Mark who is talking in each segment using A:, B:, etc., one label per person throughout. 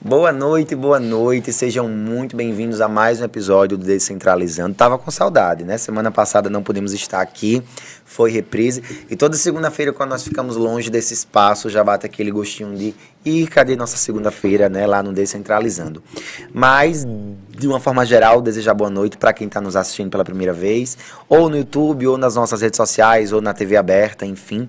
A: Boa. Noite, boa noite. Sejam muito bem-vindos a mais um episódio do Descentralizando. Tava com saudade, né? Semana passada não pudemos estar aqui, foi reprise. E toda segunda-feira, quando nós ficamos longe desse espaço, já bate aquele gostinho de ir, cadê nossa segunda-feira, né? Lá no Descentralizando. Mas, de uma forma geral, desejar boa noite para quem está nos assistindo pela primeira vez, ou no YouTube, ou nas nossas redes sociais, ou na TV aberta, enfim.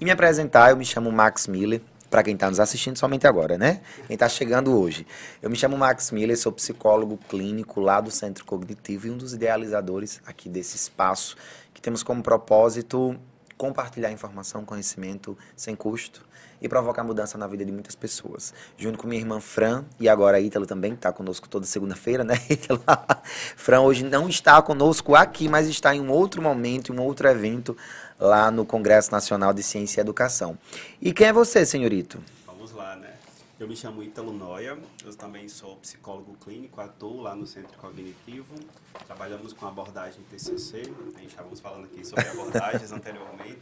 A: E me apresentar, eu me chamo Max Miller para quem está nos assistindo somente agora, né? Quem está chegando hoje. Eu me chamo Max Miller, sou psicólogo clínico lá do Centro Cognitivo e um dos idealizadores aqui desse espaço que temos como propósito compartilhar informação, conhecimento sem custo e provocar mudança na vida de muitas pessoas. Junto com minha irmã Fran e agora a Ítalo também, que está conosco toda segunda-feira, né, Ítalo? Fran hoje não está conosco aqui, mas está em um outro momento, em um outro evento lá no Congresso Nacional de Ciência e Educação. E quem é você, senhorito?
B: Vamos lá, né? Eu me chamo Ítalo Noia, eu também sou psicólogo clínico, atuo lá no Centro Cognitivo. Trabalhamos com abordagem TCC, a gente estávamos falando aqui sobre abordagens anteriormente.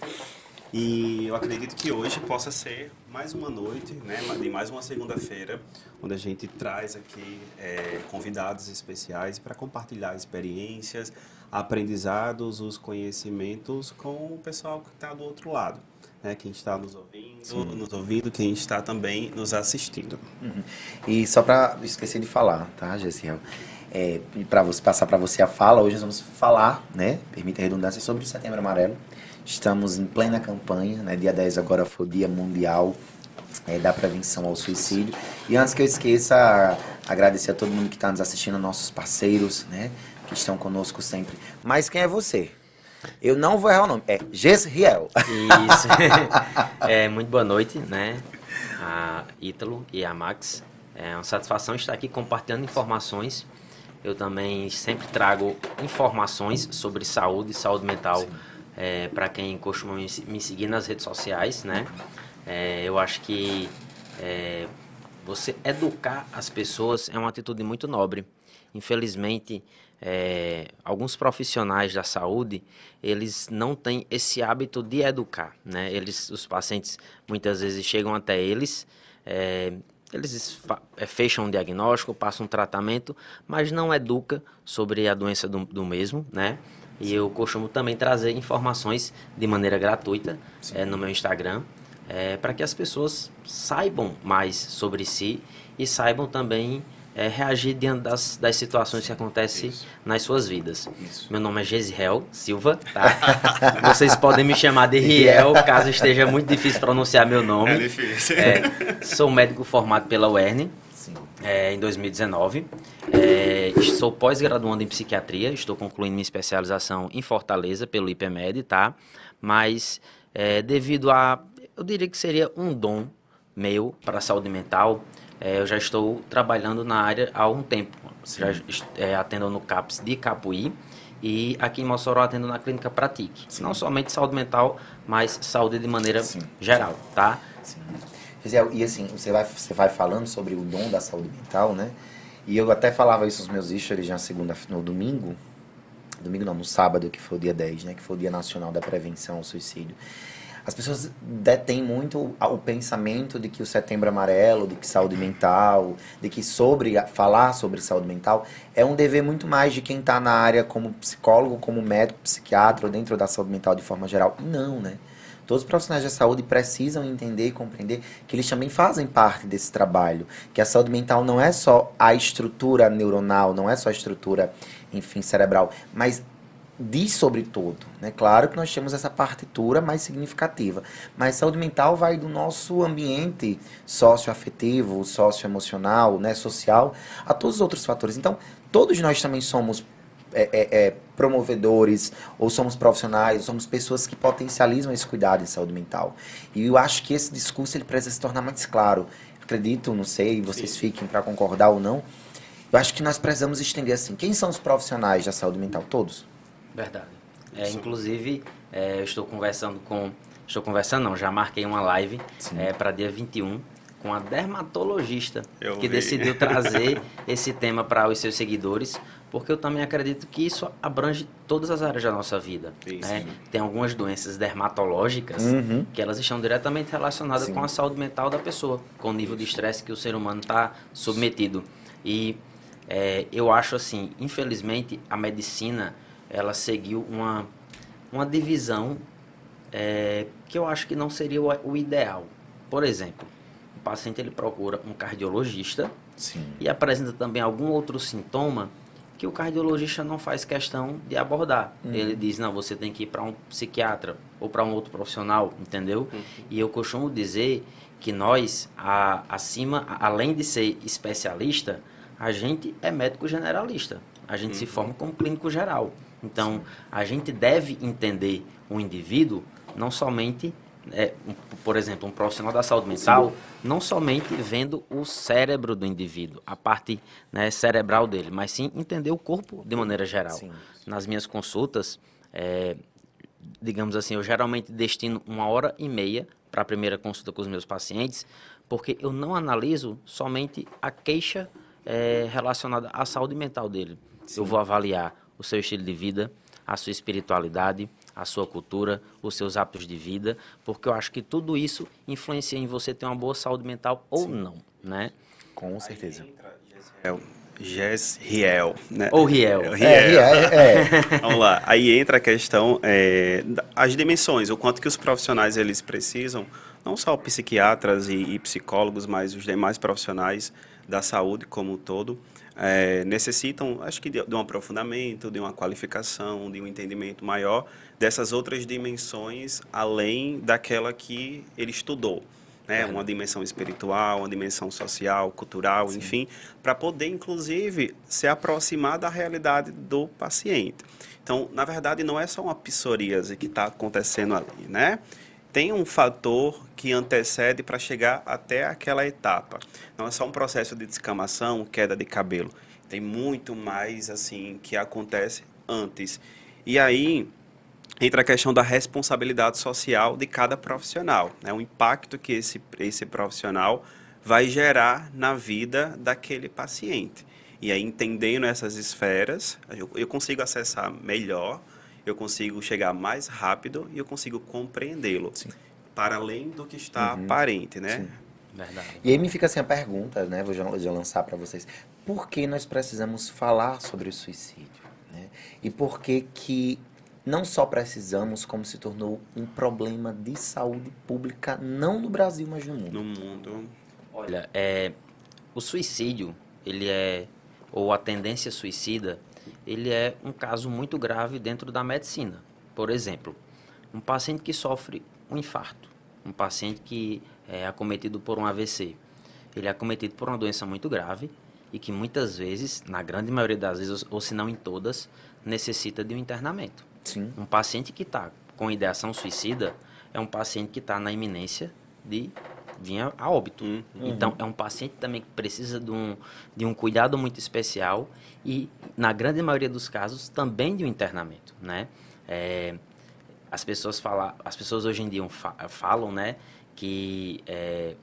B: E eu acredito que hoje possa ser mais uma noite, né, de mais uma segunda-feira, onde a gente traz aqui é, convidados especiais para compartilhar experiências, aprendizados, os conhecimentos com o pessoal que está do outro lado. Né, quem está nos ouvindo, Sim. nos ouvindo, quem está também nos assistindo.
A: Uhum. E só para esquecer de falar, tá, Gessiel? É, para você passar para você a fala, hoje nós vamos falar, né, permite a redundância, sobre o Setembro Amarelo. Estamos em plena campanha, né, dia 10 agora foi o Dia Mundial é, da Prevenção ao Suicídio. E antes que eu esqueça, agradecer a todo mundo que está nos assistindo, nossos parceiros, né, que estão conosco sempre. Mas quem é você? Eu não vou errar o nome, é Gesriel.
C: Isso. é, muito boa noite, né? A Ítalo e a Max. É uma satisfação estar aqui compartilhando informações. Eu também sempre trago informações sobre saúde, saúde mental, é, para quem costuma me seguir nas redes sociais, né? É, eu acho que é, você educar as pessoas é uma atitude muito nobre. Infelizmente, é, alguns profissionais da saúde eles não têm esse hábito de educar, né? Eles, os pacientes muitas vezes chegam até eles, é, eles é, fecham um diagnóstico, passam um tratamento, mas não educa sobre a doença do, do mesmo, né? E eu costumo também trazer informações de maneira gratuita é, no meu Instagram, é, para que as pessoas saibam mais sobre si e saibam também é, reagir diante das, das situações que acontecem Isso. nas suas vidas. Isso. Meu nome é Gesiel Silva, tá? Vocês podem me chamar de Riel, caso esteja muito difícil pronunciar meu nome.
B: É difícil.
C: É, sou médico formado pela UERN é, em 2019. É, sou pós-graduando em psiquiatria, estou concluindo minha especialização em Fortaleza pelo IPMED, tá? Mas é, devido a, eu diria que seria um dom meu para a saúde mental, é, eu já estou trabalhando na área há um tempo. Já é, atendo no CAPS de Capuí e aqui em Mossoró atendo na clínica Pratique. Sim. Não somente saúde mental, mas saúde de maneira Sim. geral, tá? Sim.
A: Gisele, e assim, você vai, você vai falando sobre o dom da saúde mental, né? E eu até falava isso nos meus stories já segunda, no domingo, domingo não, no sábado, que foi o dia 10, né? Que foi o Dia Nacional da Prevenção ao Suicídio. As pessoas detêm muito o pensamento de que o setembro amarelo, de que saúde mental, de que sobre falar sobre saúde mental é um dever muito mais de quem está na área como psicólogo, como médico, psiquiatra, ou dentro da saúde mental de forma geral. Não, né? Todos os profissionais da saúde precisam entender e compreender que eles também fazem parte desse trabalho. Que a saúde mental não é só a estrutura neuronal, não é só a estrutura, enfim, cerebral, mas diz sobre tudo. Né? Claro que nós temos essa partitura mais significativa, mas saúde mental vai do nosso ambiente socioafetivo, socioemocional, né, social, a todos os outros fatores. Então, todos nós também somos é, é, é, promovedores, ou somos profissionais, ou somos pessoas que potencializam esse cuidado de saúde mental. E eu acho que esse discurso ele precisa se tornar mais claro. Acredito, não sei, vocês Sim. fiquem para concordar ou não. Eu acho que nós precisamos estender assim. Quem são os profissionais da saúde mental? Todos?
C: Verdade. É, inclusive, é, eu estou conversando com. Estou conversando, não, já marquei uma live é, para dia 21 com a dermatologista eu que vi. decidiu trazer esse tema para os seus seguidores, porque eu também acredito que isso abrange todas as áreas da nossa vida. Né? Tem algumas doenças dermatológicas
A: Uhum.
C: que elas estão diretamente relacionadas
A: Sim.
C: com a saúde mental da pessoa, com o nível de estresse que o ser humano está submetido. E é, eu acho assim, infelizmente, a medicina ela seguiu uma, uma divisão é, que eu acho que não seria o, o ideal. Por exemplo, o paciente ele procura um cardiologista
A: Sim.
C: e apresenta também algum outro sintoma que o cardiologista não faz questão de abordar. Ele diz, não, você tem que ir para um psiquiatra ou para um outro profissional, entendeu? E eu costumo dizer que nós, a- acima, além de ser especialista, a gente é médico generalista. A gente se forma como clínico geral. Então, a gente deve entender o indivíduo não somente, é, um- por exemplo, um profissional da saúde mental, não somente vendo o cérebro do indivíduo, a parte né, cerebral dele, mas sim entender o corpo de maneira geral.
A: Sim.
C: Nas minhas consultas, é, digamos assim, eu geralmente destino uma hora e meia para a primeira consulta com os meus pacientes, porque eu não analiso somente a queixa é, relacionada à saúde mental dele. Eu vou avaliar o seu estilo de vida, a sua espiritualidade, a sua cultura, os seus hábitos de vida, porque eu acho que tudo isso influencia em você ter uma boa saúde mental ou não, né?
A: Com certeza.
B: Gesriel, né?
C: Ou Riel.
B: É,
A: É,
B: Riel.
A: é, é.
B: Vamos lá. Aí entra a questão é, das dimensões, o quanto que os profissionais eles precisam, não só psiquiatras e, e psicólogos, mas os demais profissionais da saúde como um todo, é, necessitam, acho que de, de um aprofundamento, de uma qualificação, de um entendimento maior dessas outras dimensões além daquela que ele estudou. Né, uma dimensão espiritual, uma dimensão social, cultural, enfim, para poder, inclusive, se aproximar da realidade do paciente. Então, na verdade, não é só uma psoríase que está acontecendo ali, né? Tem um fator que antecede para chegar até aquela etapa. Não é só um processo de descamação, queda de cabelo. Tem muito mais, assim, que acontece antes. E aí, entra a questão da responsabilidade social de cada profissional, né? o impacto que esse, esse profissional vai gerar na vida daquele paciente. E aí, entendendo essas esferas, eu, eu consigo acessar melhor, eu consigo chegar mais rápido e eu consigo compreendê-lo. Para além do que está
A: Uhum.
B: aparente, né?
A: Sim.
C: Verdade.
A: E aí me fica assim a pergunta, né? Vou já, já lançar para vocês. Por que nós precisamos falar sobre o suicídio? Né? E por que que não só precisamos, como se tornou um problema de saúde pública, não no Brasil, mas no mundo?
B: No mundo.
C: Olha, é, o suicídio, ele é, ou a tendência suicida, ele é um caso muito grave dentro da medicina. Por exemplo, um paciente que sofre um infarto, um paciente que é acometido por um AVC, ele é acometido por uma doença muito grave e que muitas vezes, na grande maioria das vezes, ou se não em todas, necessita de um internamento.
A: Sim.
C: Um paciente que está com ideação suicida é um paciente que está na iminência de vir a- óbito.
B: Uhum.
C: Então, é um paciente também que precisa de um, de um cuidado muito especial e, na grande maioria dos casos, também de um internamento, né? É, as pessoas falam, as pessoas hoje em dia fa- falam, né, que é,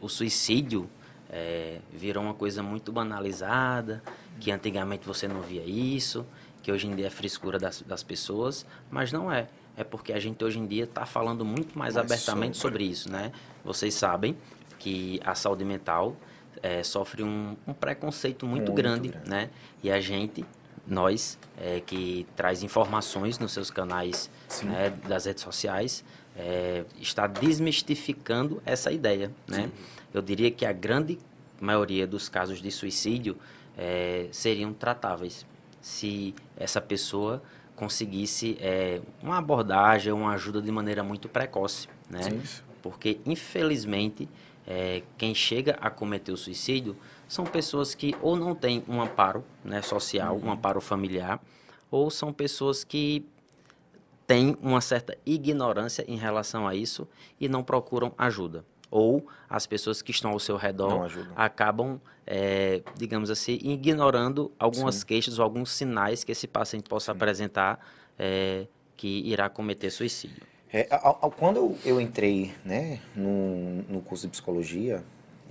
C: o suicídio é, virou uma coisa muito banalizada, que antigamente você não via isso, que hoje em dia é frescura das, das pessoas, mas não é. É porque a gente hoje em dia está falando muito mais
B: Mais
C: abertamente
B: sobre.
C: sobre isso, né? Vocês sabem que a saúde mental é, sofre um, um preconceito muito,
A: Muito
C: grande,
A: grande.
C: né? E a gente, nós, é, que traz informações nos seus canais
A: Sim.
C: né, das redes sociais, é, está desmistificando essa ideia, né? Eu diria que a grande maioria dos casos de suicídio é, seriam tratáveis se essa pessoa conseguisse é, uma abordagem, uma ajuda de maneira muito precoce, né?
A: Sim.
C: Porque, infelizmente, é, quem chega a cometer o suicídio são pessoas que ou não têm um amparo né, social, um amparo familiar, ou são pessoas que têm uma certa ignorância em relação a isso e não procuram ajuda. Ou as pessoas que estão ao seu redor acabam, é, digamos assim, ignorando algumas
A: Sim.
C: queixas ou alguns sinais que esse paciente possa apresentar é, que irá cometer suicídio.
A: É, quando eu, eu entrei né, no, no curso de psicologia,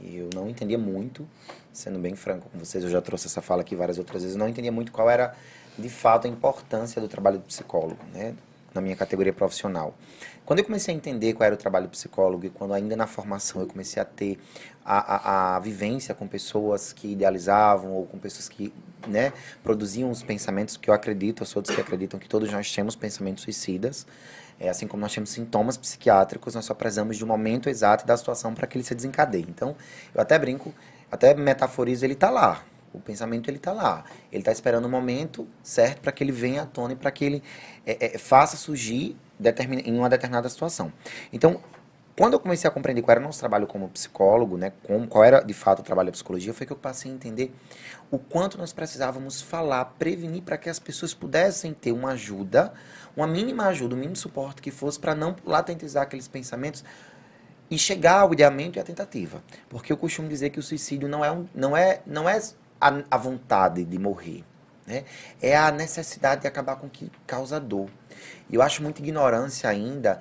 A: eu não entendia muito, sendo bem franco com vocês, eu já trouxe essa fala aqui várias outras vezes, não entendia muito qual era, de fato, a importância do trabalho do psicólogo, né? Na minha categoria profissional. Quando eu comecei a entender qual era o trabalho do psicólogo e quando ainda na formação eu comecei a ter a, a, a vivência com pessoas que idealizavam ou com pessoas que né, produziam os pensamentos que eu acredito, eu sou dos que acreditam que todos nós temos pensamentos suicidas, é, assim como nós temos sintomas psiquiátricos, nós só precisamos de um momento exato da situação para que ele se desencadeie. Então, eu até brinco, até metaforizo, ele está lá. O pensamento ele está lá. Ele está esperando o momento certo para que ele venha à tona e para que ele é, é, faça surgir em uma determinada situação. Então, quando eu comecei a compreender qual era o nosso trabalho como psicólogo, né, como, qual era de fato o trabalho da psicologia, foi que eu passei a entender o quanto nós precisávamos falar, prevenir para que as pessoas pudessem ter uma ajuda, uma mínima ajuda, um mínimo suporte que fosse para não latentizar aqueles pensamentos e chegar ao ideamento e à tentativa. Porque eu costumo dizer que o suicídio não é, um, não é, não é a, a vontade de morrer, né? é a necessidade de acabar com o que causa dor. E eu acho muita ignorância ainda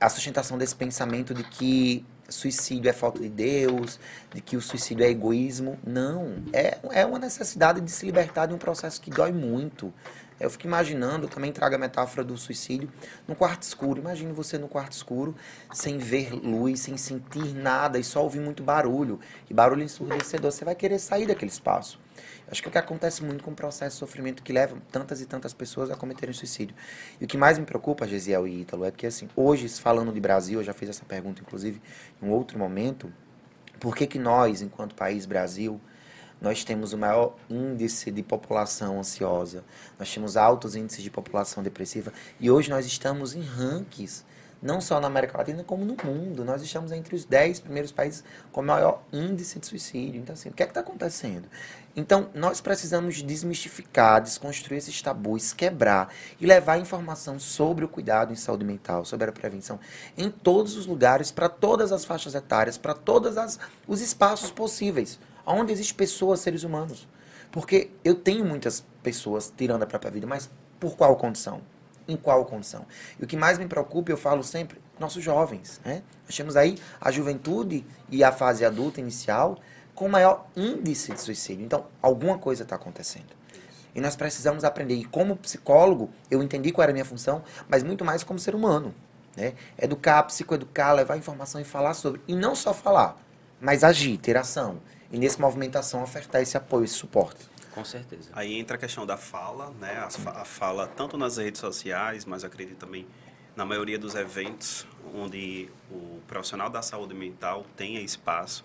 A: a sustentação desse pensamento de que suicídio é falta de Deus, de que o suicídio é egoísmo. Não, é, é uma necessidade de se libertar de um processo que dói muito. Eu fico imaginando, também trago a metáfora do suicídio, no quarto escuro. Imagine você no quarto escuro, sem ver luz, sem sentir nada e só ouvir muito barulho. E barulho ensurdecedor, você vai querer sair daquele espaço. Acho que é o que acontece muito com o processo de sofrimento que leva tantas e tantas pessoas a cometerem suicídio. E o que mais me preocupa, Gesiel e Ítalo, é que assim, hoje, falando de Brasil, eu já fiz essa pergunta, inclusive, em um outro momento, por que que nós, enquanto país Brasil, nós temos o maior índice de população ansiosa, nós temos altos índices de população depressiva, e hoje nós estamos em rankings não só na América Latina, como no mundo. Nós estamos entre os 10 primeiros países com maior índice de suicídio. Então, assim, o que é que está acontecendo? Então, nós precisamos desmistificar, desconstruir esses tabus, quebrar e levar informação sobre o cuidado em saúde mental, sobre a prevenção, em todos os lugares, para todas as faixas etárias, para todos os espaços possíveis, onde existem pessoas, seres humanos. Porque eu tenho muitas pessoas tirando a própria vida, mas por qual condição? em qual condição. E o que mais me preocupa, eu falo sempre, nossos jovens. Né? Nós temos aí a juventude e a fase adulta inicial com maior índice de suicídio. Então, alguma coisa está acontecendo. E nós precisamos aprender. E como psicólogo, eu entendi qual era a minha função, mas muito mais como ser humano. Né? Educar, psicoeducar, levar informação e falar sobre. E não só falar, mas agir, ter ação. E nessa movimentação ofertar esse apoio, esse suporte.
C: Com certeza.
B: Aí entra a questão da fala, né? A, fala tanto nas redes sociais, mas acredito também na maioria dos eventos onde o profissional da saúde mental tenha espaço,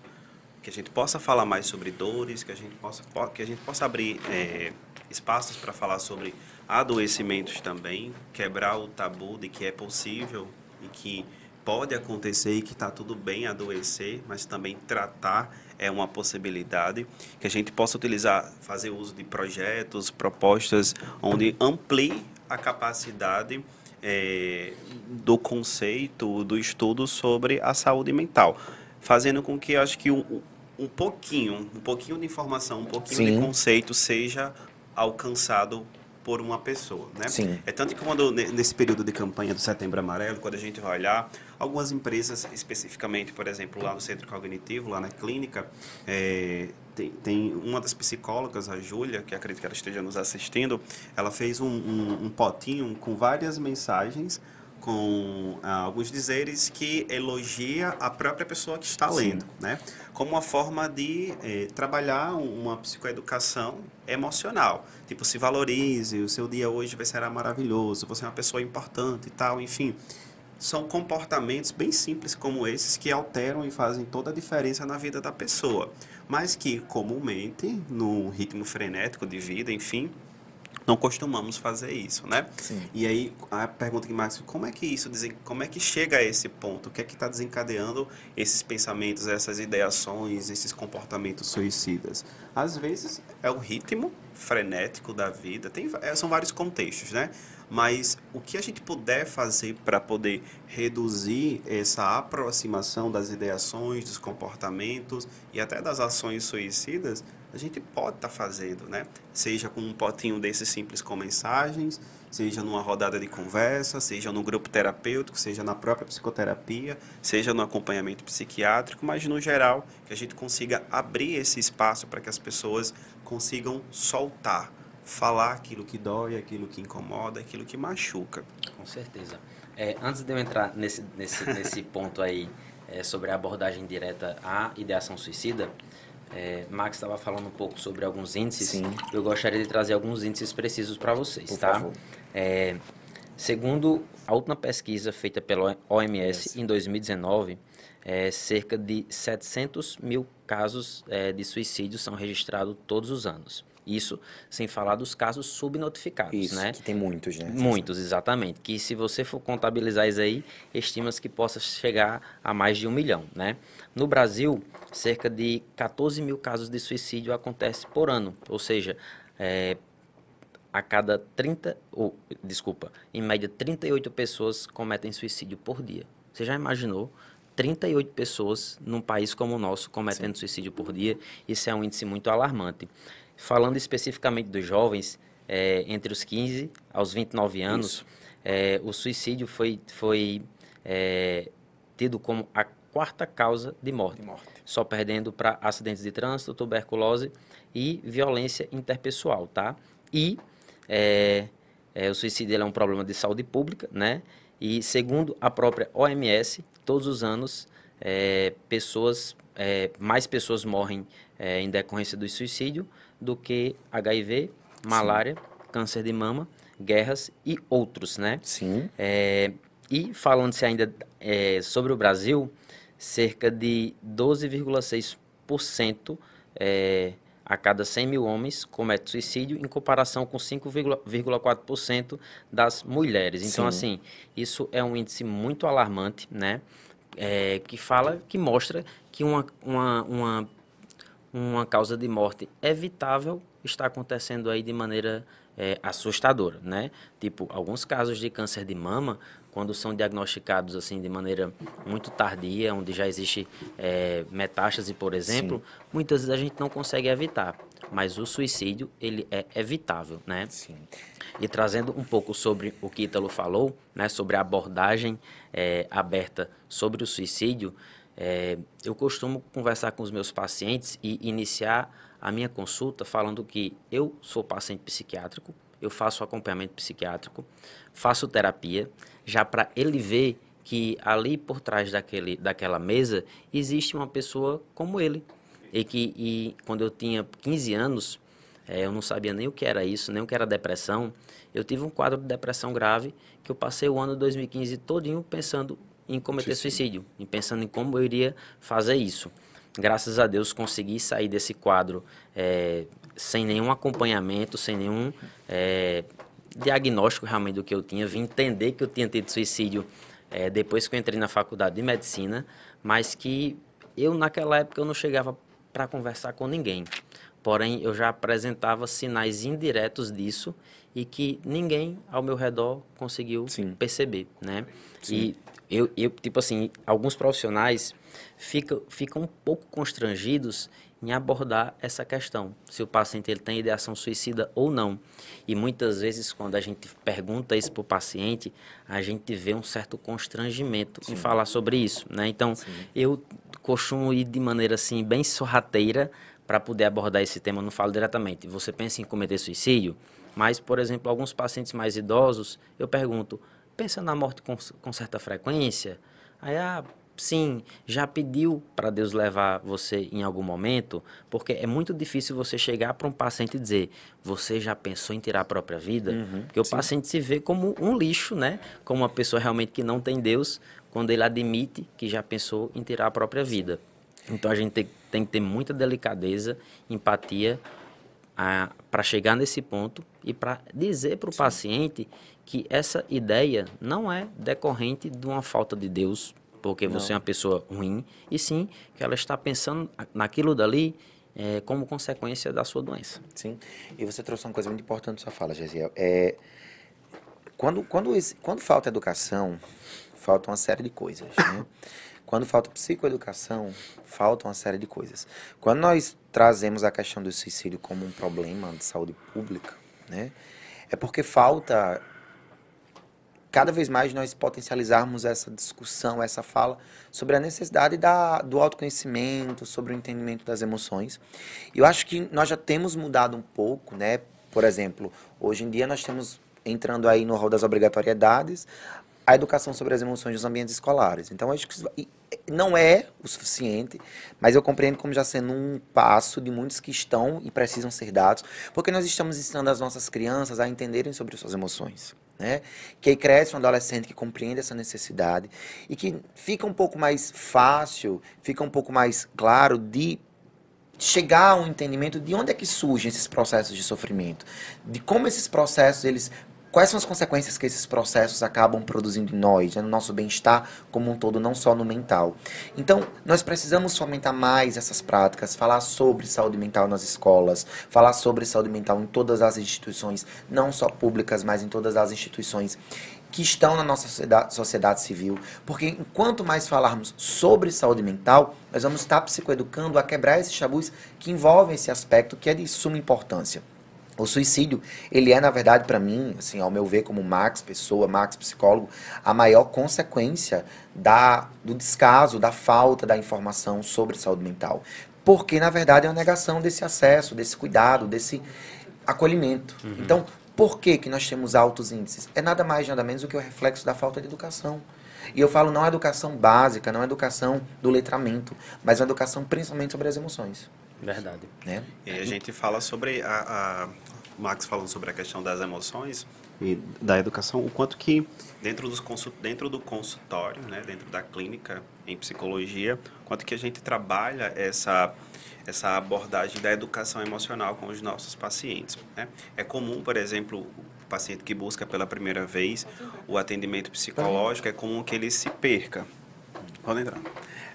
B: que a gente possa falar mais sobre dores, que a gente possa, que a gente possa abrir é, espaços para falar sobre adoecimentos também, quebrar o tabu de que é possível e que pode acontecer e que está tudo bem adoecer, mas também tratar é uma possibilidade que a gente possa utilizar, fazer uso de projetos, propostas, onde amplie a capacidade é, do conceito, do estudo sobre a saúde mental, fazendo com que acho que um, um pouquinho, um pouquinho de informação, um pouquinho Sim. de conceito seja alcançado por uma pessoa, né?
A: Sim.
B: É tanto que quando nesse período de campanha do Setembro Amarelo, quando a gente vai olhar algumas empresas especificamente, por exemplo, lá no Centro Cognitivo, lá na clínica, é, tem, tem, uma das psicólogas, a Júlia, que acredito que ela esteja nos assistindo, ela fez um, um, um potinho com várias mensagens com ah, alguns dizeres que elogia a própria pessoa que está lendo, Sim. né? Como uma forma de eh, trabalhar uma psicoeducação emocional. Tipo, se valorize, o seu dia hoje vai ser maravilhoso, você é uma pessoa importante e tal, enfim. São comportamentos bem simples como esses que alteram e fazem toda a diferença na vida da pessoa. Mas que, comumente, no ritmo frenético de vida, enfim, não costumamos fazer isso, né?
A: Sim.
B: E aí a pergunta que mais, como é que isso, como é que chega a esse ponto? O que é que está desencadeando esses pensamentos, essas ideações, esses comportamentos suicidas? Às vezes é o ritmo frenético da vida, tem, é, são vários contextos, né? Mas o que a gente puder fazer para poder reduzir essa aproximação das ideações, dos comportamentos e até das ações suicidas a gente pode estar tá fazendo, né? Seja com um potinho desses simples com mensagens, seja numa rodada de conversa, seja no grupo terapêutico, seja na própria psicoterapia, seja no acompanhamento psiquiátrico, mas no geral que a gente consiga abrir esse espaço para que as pessoas consigam soltar, falar aquilo que dói, aquilo que incomoda, aquilo que machuca.
C: Com certeza. É, antes de eu entrar nesse, nesse, nesse ponto aí é, sobre a abordagem direta à ideação suicida, é, Max estava falando um pouco sobre alguns índices. Sim. Eu gostaria de trazer alguns índices precisos para vocês, Por tá? Favor. É, segundo a última pesquisa feita pela OMS yes. em 2019, é, cerca de 700 mil casos é, de suicídio são registrados todos os anos. Isso sem falar dos casos subnotificados,
A: isso,
C: né?
A: que tem muitos, né?
C: Muitos, exatamente. Que se você for contabilizar isso aí, estima-se que possa chegar a mais de um milhão, né? No Brasil, cerca de 14 mil casos de suicídio acontecem por ano, ou seja, é, a cada 30, ou, desculpa, em média 38 pessoas cometem suicídio por dia. Você já imaginou 38 pessoas num país como o nosso cometendo Sim. suicídio por dia? Isso é um índice muito alarmante. Falando especificamente dos jovens, é, entre os 15 aos 29 anos, é, o suicídio foi, foi é, tido como a quarta causa de morte, de morte. só perdendo para acidentes de trânsito, tuberculose e violência interpessoal, tá? E é, é, o suicídio é um problema de saúde pública, né? E segundo a própria OMS, todos os anos é, pessoas, mais pessoas morrem em decorrência do suicídio do que HIV, malária, Sim. câncer de mama, guerras e outros, né?
A: Sim.
C: É, e falando-se ainda é, sobre o Brasil, cerca de 12,6% é, a cada 100 mil homens comete suicídio, em comparação com 5,4% das mulheres. Então, Sim. assim, isso é um índice muito alarmante, né? É, que fala, que mostra que uma, uma, uma, uma causa de morte evitável está acontecendo aí de maneira é, assustadora, né? Tipo, alguns casos de câncer de mama quando são diagnosticados assim de maneira muito tardia, onde já existe é, metástase, por exemplo, Sim. muitas vezes a gente não consegue evitar. Mas o suicídio, ele é evitável, né?
A: Sim.
C: E trazendo um pouco sobre o que Ítalo falou, né, sobre a abordagem é, aberta sobre o suicídio, é, eu costumo conversar com os meus pacientes e iniciar a minha consulta falando que eu sou paciente psiquiátrico, eu faço acompanhamento psiquiátrico, faço terapia, já para ele ver que ali por trás daquele, daquela mesa existe uma pessoa como ele. E que e quando eu tinha 15 anos, é, eu não sabia nem o que era isso, nem o que era depressão. Eu tive um quadro de depressão grave que eu passei o ano 2015 todinho pensando em cometer suicídio, e pensando em como eu iria fazer isso. Graças a Deus consegui sair desse quadro é, sem nenhum acompanhamento, sem nenhum é, diagnóstico realmente do que eu tinha, vim entender que eu tinha tido suicídio é, depois que eu entrei na faculdade de medicina, mas que eu naquela época eu não chegava para conversar com ninguém. Porém, eu já apresentava sinais indiretos disso e que ninguém ao meu redor conseguiu Sim. perceber, né? Sim. E eu, eu, tipo assim, alguns profissionais ficam, ficam um pouco constrangidos em abordar essa questão, se o paciente ele tem ideação suicida ou não. E muitas vezes, quando a gente pergunta isso para o paciente, a gente vê um certo constrangimento Sim. em falar sobre isso. Né? Então, Sim. eu costumo ir de maneira assim, bem sorrateira para poder abordar esse tema. Eu não falo diretamente, você pensa em cometer suicídio? Mas, por exemplo, alguns pacientes mais idosos, eu pergunto, pensa na morte com, com certa frequência? Aí, ah, sim, já pediu para Deus levar você em algum momento, porque é muito difícil você chegar para um paciente e dizer, você já pensou em tirar a própria vida? Uhum, porque o sim. paciente se vê como um lixo, né? Como uma pessoa realmente que não tem Deus, quando ele admite que já pensou em tirar a própria vida. Então a gente tem, tem que ter muita delicadeza, empatia para chegar nesse ponto e para dizer para o paciente que essa ideia não é decorrente de uma falta de Deus, porque Não. você é uma pessoa ruim, e sim que ela está pensando naquilo dali é, como consequência da sua doença.
A: Sim. E você trouxe uma coisa muito importante na sua fala, Gesiel. É, quando, quando, quando falta educação, falta uma série de coisas. Né? Quando falta psicoeducação, falta uma série de coisas. Quando nós trazemos a questão do suicídio como um problema de saúde pública, né, é porque falta cada vez mais nós potencializarmos essa discussão, essa fala sobre a necessidade da, do autoconhecimento, sobre o entendimento das emoções. Eu acho que nós já temos mudado um pouco, né? Por exemplo, hoje em dia nós temos entrando aí no rol das obrigatoriedades a educação sobre as emoções nos ambientes escolares. Então, acho que não é o suficiente, mas eu compreendo como já sendo um passo de muitos que estão e precisam ser dados, porque nós estamos ensinando as nossas crianças a entenderem sobre suas emoções. Né? Que aí cresce um adolescente que compreende essa necessidade e que fica um pouco mais fácil, fica um pouco mais claro de chegar a um entendimento de onde é que surgem esses processos de sofrimento, de como esses processos eles quais são as consequências que esses processos acabam produzindo em nós, né, no nosso bem-estar como um todo, não só no mental. Então, nós precisamos fomentar mais essas práticas, falar sobre saúde mental nas escolas, falar sobre saúde mental em todas as instituições, não só públicas, mas em todas as instituições que estão na nossa sociedade, sociedade civil, porque enquanto mais falarmos sobre saúde mental, nós vamos estar psicoeducando a quebrar esses tabus que envolvem esse aspecto que é de suma importância. O suicídio, ele é, na verdade, para mim, assim, ao meu ver, como Max, pessoa, Max, psicólogo, a maior consequência da, do descaso, da falta da informação sobre saúde mental. Porque, na verdade, é uma negação desse acesso, desse cuidado, desse acolhimento. Uhum. Então, por que, que nós temos altos índices? É nada mais, nada menos do que o reflexo da falta de educação. E eu falo não educação básica, não educação do letramento, mas uma educação principalmente sobre as emoções.
C: Verdade.
B: Né? E a gente fala sobre a, a Max falando sobre a questão das emoções e da educação, o quanto que dentro, dos consult, dentro do consultório, né, dentro da clínica em psicologia, quanto que a gente trabalha essa essa abordagem da educação emocional com os nossos pacientes. Né? É comum, por exemplo, o paciente que busca pela primeira vez o atendimento psicológico, é comum que ele se perca. Pode entrar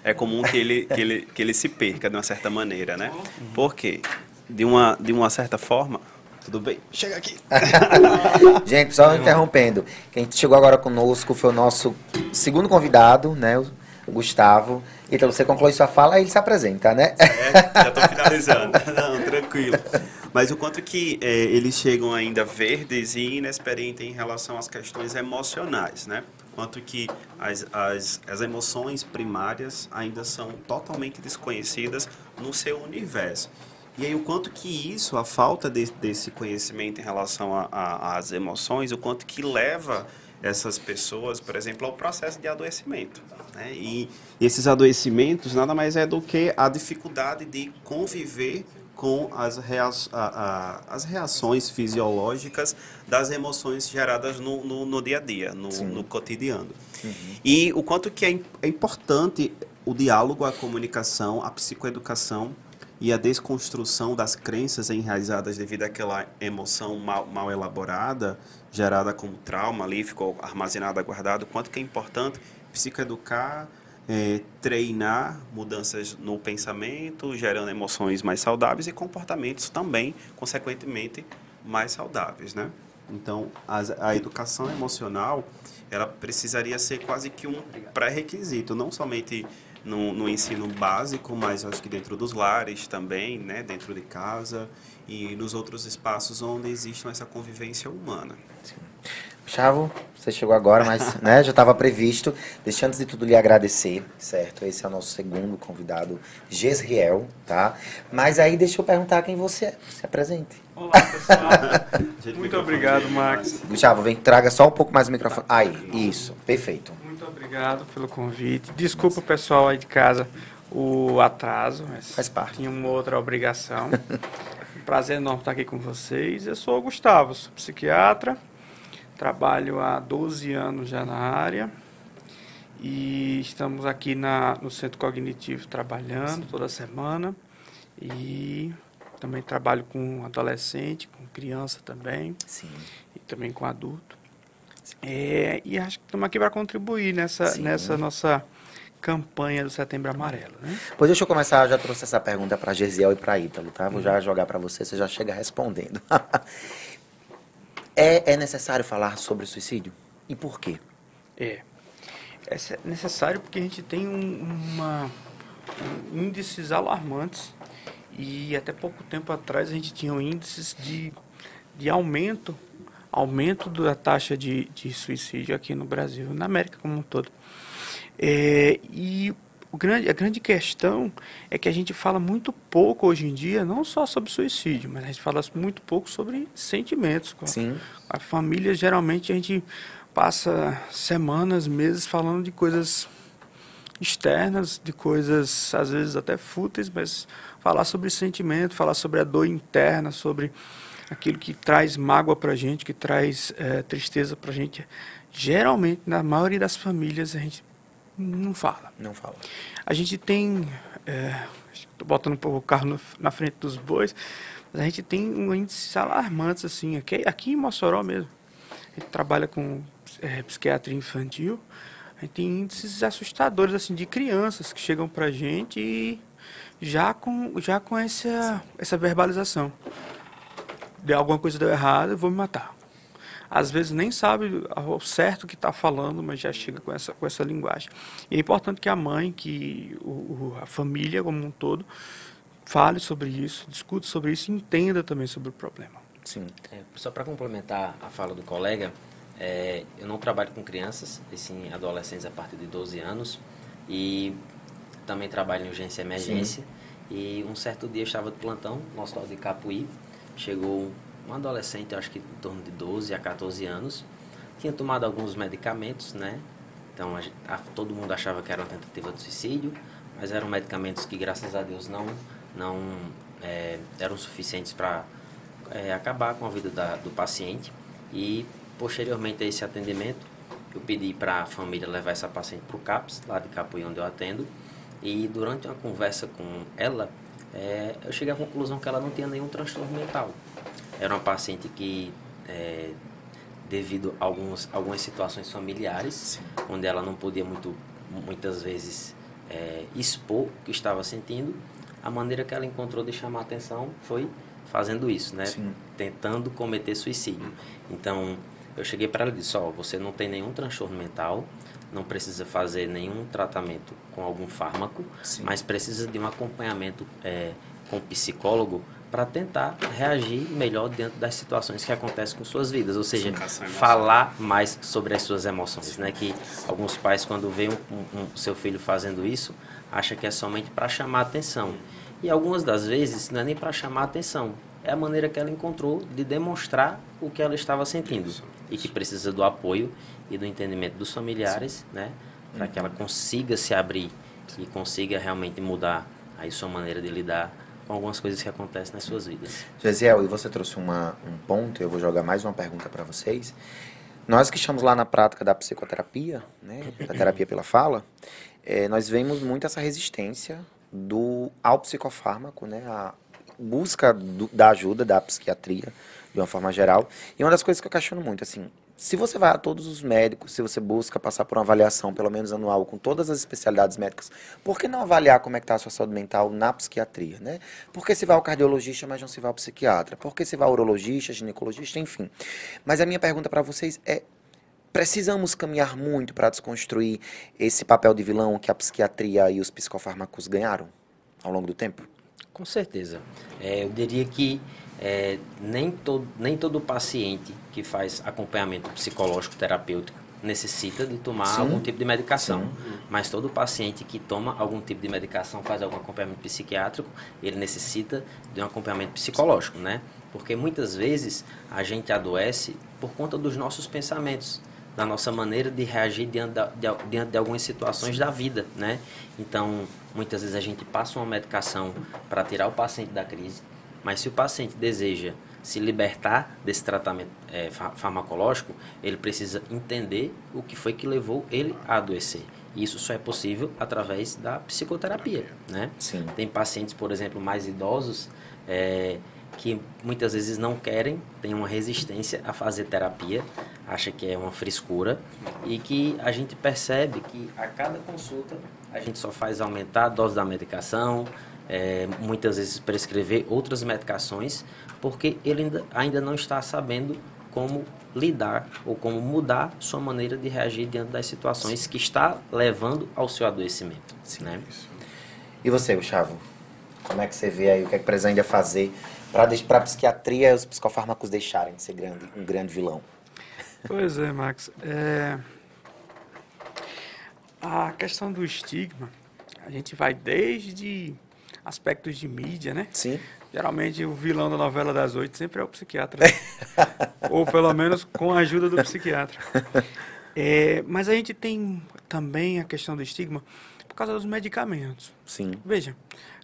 B: é comum que ele, que ele, que ele se perca de uma certa maneira, né? Por quê? De uma, de uma certa forma, tudo bem? Chega aqui.
A: gente, só interrompendo. Quem chegou agora conosco foi o nosso segundo convidado, né? O Gustavo. Então, você conclui sua fala e ele se apresenta, né?
B: É, já estou finalizando. Não, tranquilo. Mas o quanto que é, eles chegam ainda verdes e inexperientes em relação às questões emocionais, né? Quanto que as, as, as emoções primárias ainda são totalmente desconhecidas no seu universo. E aí o quanto que isso, a falta de, desse conhecimento em relação às emoções, o quanto que leva essas pessoas, por exemplo, ao processo de adoecimento. Né? E esses adoecimentos nada mais é do que a dificuldade de conviver com as, rea a, a, as reações fisiológicas das emoções geradas no, no, no dia a dia, no, no cotidiano. Uhum. E o quanto que é, é importante o diálogo, a comunicação, a psicoeducação e a desconstrução das crenças enraizadas devido àquela emoção mal, mal elaborada, gerada como trauma ali, ficou armazenada, guardada, quanto que é importante psicoeducar, é, treinar mudanças no pensamento, gerando emoções mais saudáveis e comportamentos também, consequentemente, mais saudáveis, né? Então, a, a educação emocional, ela precisaria ser quase que um pré-requisito, não somente no, no, ensino básico, mas acho que dentro dos lares também, né? Dentro de casa e nos outros espaços onde existe essa convivência humana.
A: Sim. Chavo, você chegou agora, mas né, já estava previsto. Deixa antes de tudo lhe agradecer, certo? Esse é o nosso segundo convidado, Gesriel, tá? Mas aí deixa eu perguntar quem você é. Se apresente.
D: Olá, pessoal. Muito obrigado, Max.
A: Gustavo, vem, traga só um pouco mais o microfone. Aí, isso, perfeito.
D: Muito obrigado pelo convite. Desculpa o pessoal aí de casa o atraso, mas
A: Faz parte.
D: tinha uma outra obrigação. um prazer enorme estar aqui com vocês. Eu sou o Gustavo, sou psiquiatra Trabalho há 12 anos já na área e estamos aqui na, no Centro Cognitivo trabalhando toda semana e também trabalho com adolescente, com criança também
A: Sim.
D: e também com adulto. É, e acho que estamos aqui para contribuir nessa, nessa nossa campanha do Setembro Amarelo, né?
A: Pois deixa eu começar, já trouxe essa pergunta para Gesiel e para Ítalo, tá? Vou hum. já jogar para você, você já chega respondendo. É, é necessário falar sobre suicídio? E por quê?
D: É. É necessário porque a gente tem um, uma, um índices alarmantes e até pouco tempo atrás a gente tinha índices de, de aumento aumento da taxa de, de suicídio aqui no Brasil, na América como um todo. É, e o grande, a grande questão é que a gente fala muito pouco hoje em dia, não só sobre suicídio, mas a gente fala muito pouco sobre sentimentos.
A: Sim.
D: A família, geralmente, a gente passa semanas, meses falando de coisas externas, de coisas às vezes até fúteis, mas falar sobre sentimento, falar sobre a dor interna, sobre aquilo que traz mágoa para a gente, que traz é, tristeza para a gente. Geralmente, na maioria das famílias, a gente não fala.
A: Não fala.
D: A gente tem. Estou é, botando um pouco o carro na frente dos bois, mas a gente tem um índice alarmante, assim, aqui, aqui em Mossoró mesmo. A gente trabalha com é, psiquiatria infantil. A gente tem índices assustadores, assim, de crianças que chegam para a gente e já com, já com essa, essa verbalização de alguma coisa deu errado, eu vou me matar. Às vezes nem sabe o certo que está falando, mas já chega com essa, com essa linguagem. E é importante que a mãe, que o, a família como um todo, fale sobre isso, discute sobre isso e entenda também sobre o problema.
C: Sim. É, só para complementar a fala do colega, é, eu não trabalho com crianças, e sim adolescentes a partir de 12 anos, e também trabalho em urgência e emergência. Sim. E um certo dia eu estava de plantão no hospital de Capuí, chegou um adolescente, acho que em torno de 12 a 14 anos, tinha tomado alguns medicamentos, né? Então a, a, todo mundo achava que era uma tentativa de suicídio, mas eram medicamentos que graças a Deus não, não é, eram suficientes para é, acabar com a vida da, do paciente. E posteriormente a esse atendimento, eu pedi para a família levar essa paciente para o CAPS, lá de Capuí, onde eu atendo. E durante uma conversa com ela, é, eu cheguei à conclusão que ela não tinha nenhum transtorno mental. Era uma paciente que, é, devido a alguns, algumas situações familiares, Sim. onde ela não podia muito, muitas vezes é, expor o que estava sentindo, a maneira que ela encontrou de chamar atenção foi fazendo isso, né? Sim. Tentando cometer suicídio. Então, eu cheguei para ela e disse: Ó, oh, você não tem nenhum transtorno mental, não precisa fazer nenhum tratamento com algum fármaco, Sim. mas precisa de um acompanhamento é, com psicólogo para tentar reagir melhor dentro das situações que acontecem com suas vidas, ou seja, falar mais sobre as suas emoções, né? Que alguns pais quando veem um, um, seu filho fazendo isso, acha que é somente para chamar atenção. E algumas das vezes não é nem para chamar atenção, é a maneira que ela encontrou de demonstrar o que ela estava sentindo. E que precisa do apoio e do entendimento dos familiares, né, para que ela consiga se abrir e consiga realmente mudar aí sua maneira de lidar com algumas coisas que acontecem nas suas vidas.
A: Gesiel, e você trouxe uma, um ponto, eu vou jogar mais uma pergunta para vocês. Nós que estamos lá na prática da psicoterapia, né, da terapia pela fala, é, nós vemos muito essa resistência do ao psicofármaco, né, a busca do, da ajuda da psiquiatria de uma forma geral. E uma das coisas que eu questiono muito, assim, se você vai a todos os médicos, se você busca passar por uma avaliação, pelo menos anual, com todas as especialidades médicas, por que não avaliar como é que está a sua saúde mental na psiquiatria, né? Por que se vai ao cardiologista, mas não se vai ao psiquiatra? Por que se vai ao urologista, ginecologista, enfim. Mas a minha pergunta para vocês é, precisamos caminhar muito para desconstruir esse papel de vilão que a psiquiatria e os psicofármacos ganharam ao longo do tempo?
C: Com certeza. É, eu diria que é, nem, todo, nem todo paciente que faz acompanhamento psicológico terapêutico necessita de tomar Sim. algum tipo de medicação. Sim. Mas todo paciente que toma algum tipo de medicação, faz algum acompanhamento psiquiátrico, ele necessita de um acompanhamento psicológico, né? Porque muitas vezes a gente adoece por conta dos nossos pensamentos, da nossa maneira de reagir diante, da, de, diante de algumas situações da vida, né? Então, muitas vezes a gente passa uma medicação para tirar o paciente da crise, mas se o paciente deseja se libertar desse tratamento é, farmacológico, ele precisa entender o que foi que levou ele a adoecer. E isso só é possível através da psicoterapia, né?
A: Sim.
C: Tem pacientes, por exemplo, mais idosos, é, que muitas vezes não querem, têm uma resistência a fazer terapia, acha que é uma frescura e que a gente percebe que a cada consulta a gente só faz aumentar a dose da medicação, é, muitas vezes prescrever outras medicações, porque ele ainda, ainda não está sabendo como lidar ou como mudar sua maneira de reagir diante das situações que está levando ao seu adoecimento.
A: Sim,
C: né?
A: E você, Gustavo? Como é que você vê aí o que é que precisa ainda fazer para a psiquiatria e os psicofármacos deixarem de ser grande, um grande vilão?
D: Pois é, Max. É... A questão do estigma, a gente vai desde aspectos de mídia, né?
A: Sim.
D: Geralmente o vilão da novela das oito sempre é o psiquiatra. Né? Ou pelo menos com a ajuda do psiquiatra. É, mas a gente tem também a questão do estigma por causa dos medicamentos.
A: Sim.
D: Veja,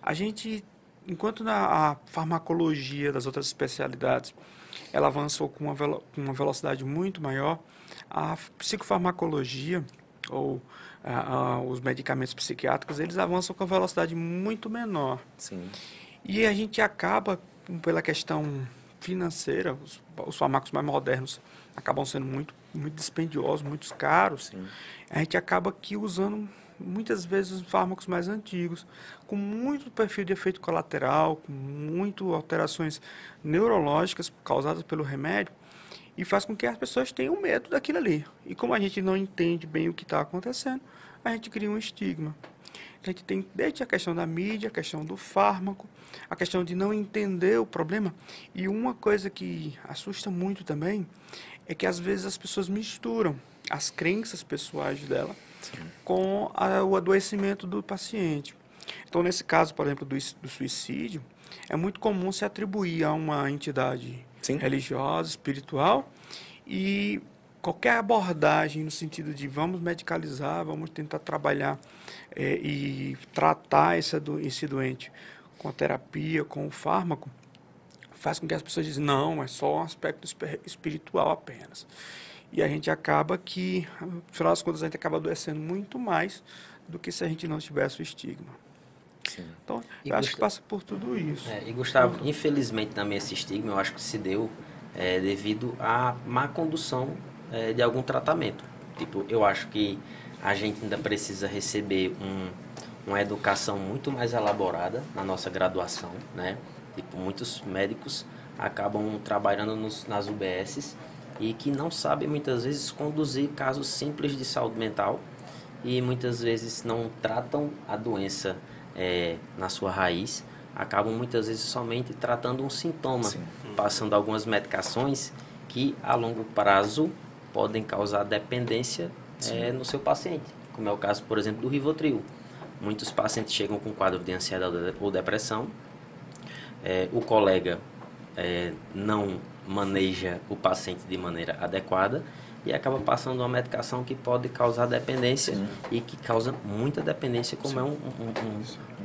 D: a gente, enquanto na a farmacologia das outras especialidades ela avançou com uma, velo, com uma velocidade muito maior, a psicofarmacologia ou os medicamentos psiquiátricos eles avançam com velocidade muito menor.
A: Sim.
D: E a gente acaba, pela questão financeira, os, os fármacos mais modernos acabam sendo muito, muito dispendiosos, muito caros.
A: Sim.
D: A gente acaba aqui usando muitas vezes os fármacos mais antigos, com muito perfil de efeito colateral, com muito alterações neurológicas causadas pelo remédio, e faz com que as pessoas tenham medo daquilo ali. E como a gente não entende bem o que está acontecendo, a gente cria um estigma. A gente tem desde a questão da mídia, a questão do fármaco, a questão de não entender o problema. E uma coisa que assusta muito também é que às vezes as pessoas misturam as crenças pessoais dela. Com a, o adoecimento do paciente. Então, nesse caso, por exemplo, do, do suicídio, é muito comum se atribuir a uma entidade Sim. religiosa, espiritual, e qualquer abordagem no sentido de vamos medicalizar, vamos tentar trabalhar é, e tratar esse, esse doente com a terapia, com o fármaco, faz com que as pessoas dizem, não, é só um aspecto espiritual apenas. E a gente acaba que, no final das contas, a gente acaba adoecendo muito mais do que se a gente não tivesse o estigma. Sim. Então, e eu acho que passa por tudo isso.
C: É, e Gustavo, infelizmente também esse estigma, eu acho que se deu é, devido à má condução é, de algum tratamento. Tipo, eu acho que a gente ainda precisa receber um, uma educação muito mais elaborada na nossa graduação, né? Tipo, muitos médicos acabam trabalhando nos, nas UBSs e que não sabem muitas vezes conduzir casos simples de saúde mental e muitas vezes não tratam a doença é, na sua raiz, acabam muitas vezes somente tratando um sintoma, Sim. passando algumas medicações que a longo prazo podem causar dependência é, no seu paciente, como é o caso, por exemplo, do Rivotril. Muitos pacientes chegam com quadro de ansiedade ou depressão, é, o colega é, não maneja o paciente de maneira adequada e acaba passando uma medicação que pode causar dependência Sim. e que causa muita dependência, como Sim. é um,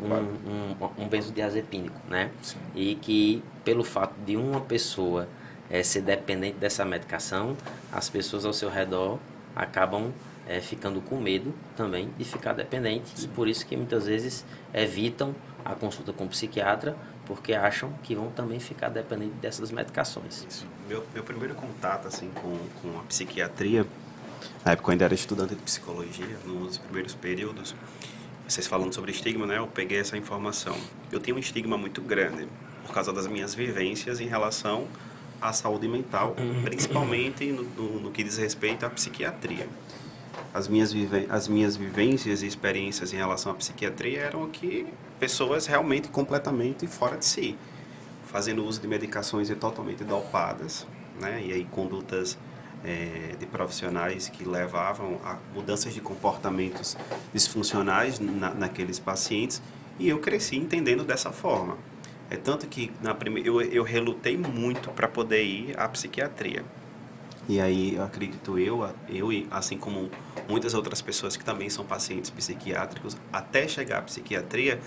C: um, um, um, um benzodiazepínico, né? Sim. E que pelo fato de uma pessoa é, ser dependente dessa medicação, as pessoas ao seu redor acabam é, ficando com medo também de ficar dependente e por isso que muitas vezes evitam a consulta com o psiquiatra porque acham que vão também ficar dependentes dessas medicações.
B: Isso. Meu, meu primeiro contato assim com, com a psiquiatria, na época eu ainda era estudante de psicologia, nos primeiros períodos, vocês falando sobre estigma, né? Eu peguei essa informação. Eu tenho um estigma muito grande por causa das minhas vivências em relação à saúde mental, uhum. principalmente no, no, no que diz respeito à psiquiatria as minhas, as minhas vivências e experiências em relação à psiquiatria eram que pessoas realmente completamente fora de si, fazendo uso de medicações totalmente dopadas, né? E aí condutas é, de profissionais que levavam a mudanças de comportamentos disfuncionais na, naqueles pacientes e eu cresci entendendo dessa forma. É tanto que na primeira eu, eu relutei muito para poder ir à psiquiatria. E aí, acredito eu, eu e assim como muitas outras pessoas que também são pacientes psiquiátricos, até chegar à psiquiatria,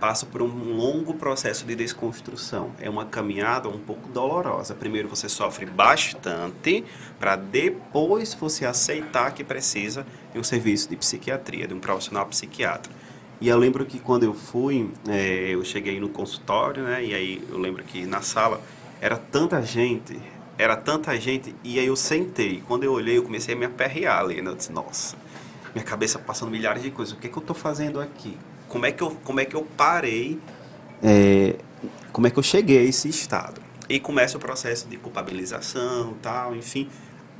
B: passa por um longo processo de desconstrução. É uma caminhada um pouco dolorosa. Primeiro você sofre bastante para depois você aceitar que precisa de um serviço de psiquiatria, de um profissional psiquiatra. E eu lembro que quando eu fui, é, eu cheguei no consultório, né? E aí eu lembro que na sala era tanta gente, era tanta gente, e aí eu sentei. Quando eu olhei, eu comecei a me aperrear ali, né? Eu disse, nossa, minha cabeça passando milhares de coisas. O que é que eu estou fazendo aqui? Como é que eu, como é que eu parei? É, como é que eu cheguei a esse estado? E começa o processo de culpabilização, tal, enfim,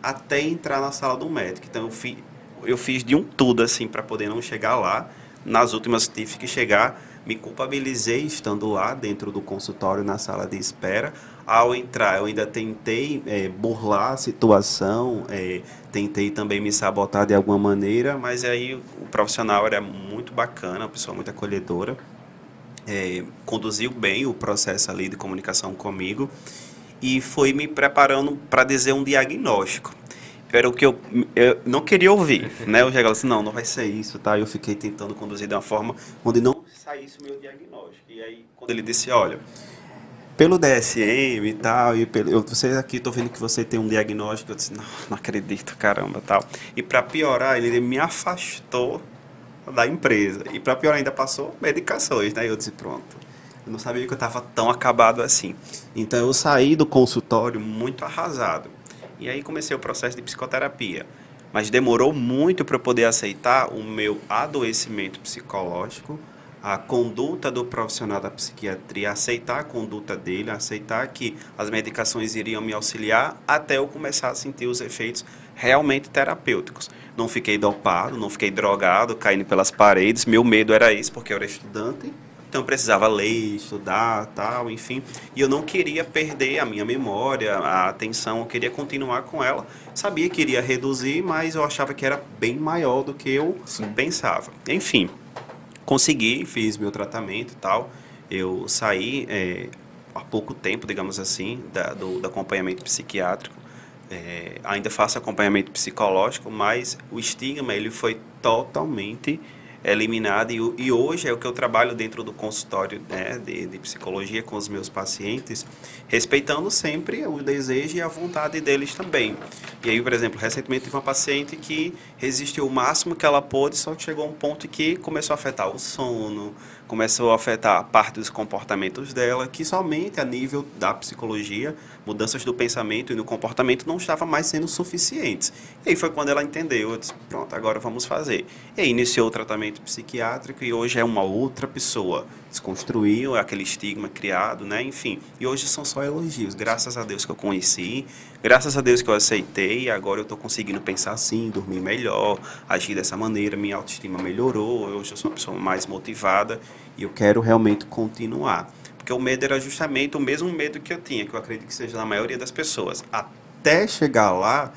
B: até entrar na sala do médico. Então eu fiz, eu fiz de um tudo assim para poder não chegar lá. Nas últimas tive que chegar, me culpabilizei estando lá dentro do consultório na sala de espera. Ao entrar, eu ainda tentei é, burlar a situação, é, tentei também me sabotar de alguma maneira, mas aí o profissional era muito bacana, uma pessoa muito acolhedora é, conduziu bem o processo ali de comunicação comigo e foi me preparando para dizer um diagnóstico. Era o que eu, eu não queria ouvir, né? Eu chegava assim, não, não vai ser isso, tá? Eu fiquei tentando conduzir de uma forma onde não saísse o meu diagnóstico. E aí, quando ele disse, olha, pelo DSM e tal, e pelo, eu, você aqui, tô vendo que você tem um diagnóstico, eu disse, não, não acredito, caramba, tal. E para piorar, ele me afastou da empresa. E para pior ainda passou medicações, né? Eu disse, pronto. Eu não sabia que eu estava tão acabado assim. Então eu saí do consultório muito arrasado. E aí comecei o processo de psicoterapia. Mas demorou muito para eu poder aceitar o meu adoecimento psicológico, a conduta do profissional da psiquiatria, aceitar a conduta dele, aceitar que as medicações iriam me auxiliar até eu começar a sentir os efeitos realmente terapêuticos. Não fiquei dopado, não fiquei drogado, caindo pelas paredes. Meu medo era isso, porque eu era estudante. Então eu precisava ler, estudar, tal, enfim. E eu não queria perder a minha memória, a atenção, eu queria continuar com ela. Sabia que iria reduzir, mas eu achava que era bem maior do que eu Sim. pensava. Enfim, consegui, fiz meu tratamento e tal. Eu saí é, há pouco tempo, digamos assim, da, do, do acompanhamento psiquiátrico é, ainda faço acompanhamento psicológico, mas o estigma ele foi totalmente eliminado e, e hoje é o que eu trabalho dentro do consultório né, de, de, psicologia com os meus pacientes, respeitando sempre o desejo e a vontade deles também. E aí, por exemplo, recentemente tive uma paciente que resistiu o máximo que ela pôde, só que chegou a um ponto que começou a afetar o sono, começou a afetar parte dos comportamentos dela, que somente a nível da psicologia, mudanças do pensamento e no comportamento não estavam mais sendo suficientes. E aí foi quando ela entendeu, eu disse, pronto, agora vamos fazer. E aí iniciou o tratamento psiquiátrico e hoje é uma outra pessoa. Desconstruiu aquele estigma criado, né? Enfim, e hoje são só elogios. Graças a Deus que eu conheci, graças a Deus que eu aceitei, agora eu estou conseguindo pensar assim, dormir melhor, agir dessa maneira, minha autoestima melhorou, hoje eu sou uma pessoa mais motivada e eu quero realmente continuar. Porque o medo era justamente o mesmo medo que eu tinha, que eu acredito que seja na maioria das pessoas. Até chegar lá,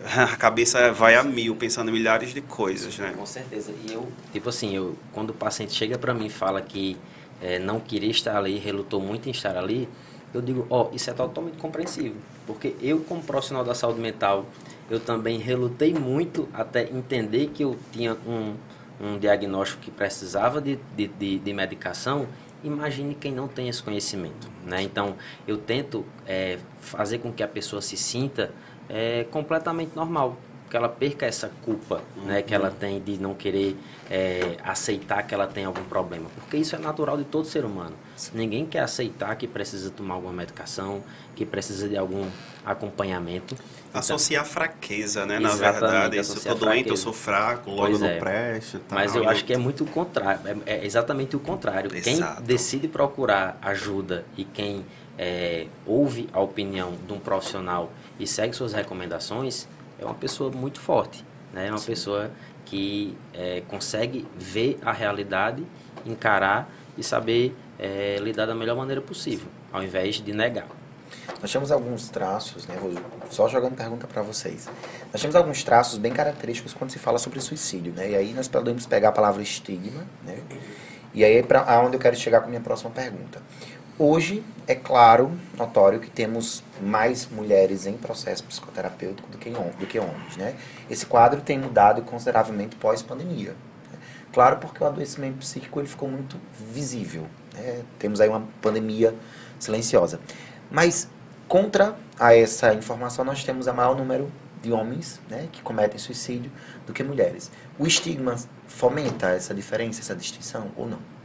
B: a cabeça vai a mil, pensando em milhares de coisas, né?
C: Com certeza. E eu, tipo assim, eu, quando o paciente chega para mim e fala que é, não queria estar ali, relutou muito em estar ali, eu digo, ó, oh, isso é totalmente compreensível. Porque eu, como profissional da saúde mental, eu também relutei muito até entender que eu tinha um, um diagnóstico que precisava de, de, de, de medicação, imagine quem não tem esse conhecimento. Né? Então, eu tento é, fazer com que a pessoa se sinta é, completamente normal, que ela perca essa culpa uhum. né, que ela tem de não querer é, aceitar que ela tem algum problema, porque isso é natural de todo ser humano. Sim. Ninguém quer aceitar que precisa tomar alguma medicação, que precisa de algum acompanhamento.
B: Associar então, fraqueza, né? Na verdade, eu sou doente, eu sou fraco, logo pois não é. presto.
C: Tal, Mas eu, eu acho que é muito o contrário, é, é exatamente o contrário. Exato. Quem decide procurar ajuda e quem é, ouve a opinião de um profissional e segue suas recomendações é uma pessoa muito forte, né? É uma Sim. pessoa que é, consegue ver a realidade, encarar e saber é, lidar da melhor maneira possível, ao invés de negar.
A: Nós temos alguns traços, né? Vou só jogando pergunta para vocês. Nós temos alguns traços bem característicos quando se fala sobre suicídio, né? E aí nós podemos pegar a palavra estigma, né? E aí é para aonde eu quero chegar com a minha próxima pergunta. Hoje, é claro, notório que temos mais mulheres em processo psicoterapêutico do que, do que homens, né? Esse quadro tem mudado consideravelmente pós-pandemia. Né? Claro, porque o adoecimento psíquico ele ficou muito visível. Né? Temos aí uma pandemia silenciosa. Mas, contra a essa informação, nós temos a maior número de homens né, que cometem suicídio do que mulheres. O estigma fomenta essa diferença, essa distinção ou não?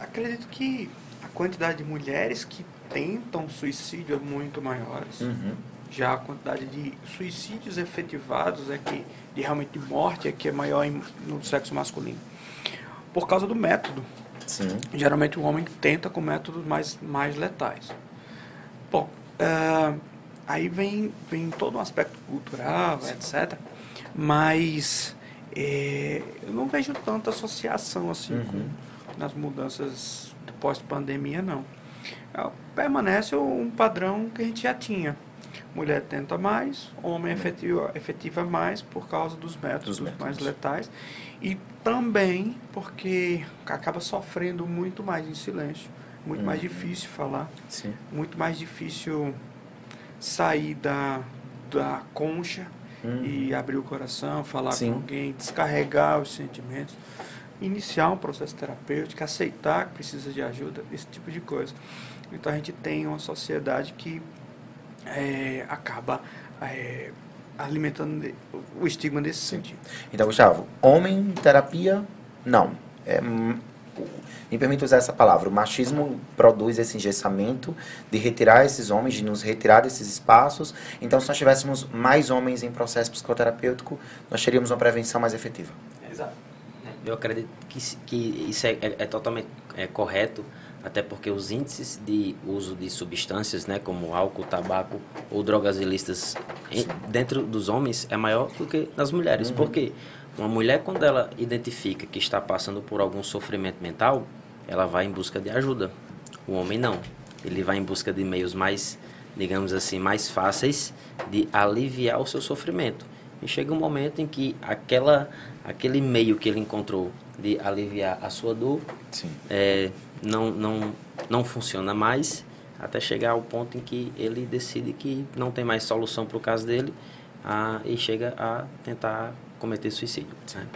D: Acredito que a quantidade de mulheres que tentam suicídio é muito maior. Uhum. Já a quantidade de suicídios efetivados é que, de realmente morte, é que é maior em, no sexo masculino. Por causa do método.
A: Sim.
D: Geralmente o homem tenta com métodos mais, mais letais. Bom, é, aí vem, vem todo um aspecto cultural, etc. Mas é, eu não vejo tanta associação assim
A: Uhum.
D: com, nas mudanças pós-pandemia, não. É, Permanece um padrão que a gente já tinha. Mulher tenta mais, homem efetiva, efetiva mais por causa dos métodos,
A: Dos métodos.
D: mais letais. E também porque acaba sofrendo muito mais em silêncio. Muito mais
A: Uhum.
D: difícil falar
A: Sim.
D: muito mais difícil sair da, da concha
A: Uhum.
D: e abrir o coração, falar
A: Sim.
D: com alguém, descarregar os sentimentos, iniciar um processo terapêutico, aceitar que precisa de ajuda, esse tipo de coisa. Então a gente tem uma sociedade que é, acaba é, alimentando o estigma nesse sentido.
A: Então, Gustavo, homem em terapia, não. É, me permite usar essa palavra. O machismo produz esse engessamento de retirar esses homens, de nos retirar desses espaços. Então, se nós tivéssemos mais homens em processo psicoterapêutico, nós teríamos uma prevenção mais efetiva.
C: Eu acredito que, que isso é, é- é totalmente é, correto, até porque os índices de uso de substâncias, né, como álcool, tabaco ou drogas ilícitas em- dentro dos homens é maior do que nas mulheres. Por quê? Uma mulher, quando ela identifica que está passando por algum sofrimento mental, ela vai em busca de ajuda. O homem não. Ele vai em busca de meios mais, digamos assim, mais fáceis de aliviar o seu sofrimento. E chega um momento em que aquela, aquele meio que ele encontrou de aliviar a sua dor é, não, não, não funciona mais, até chegar ao ponto em que ele decide que não tem mais solução para o caso dele ah, e chega a tentar cometer suicídio. né?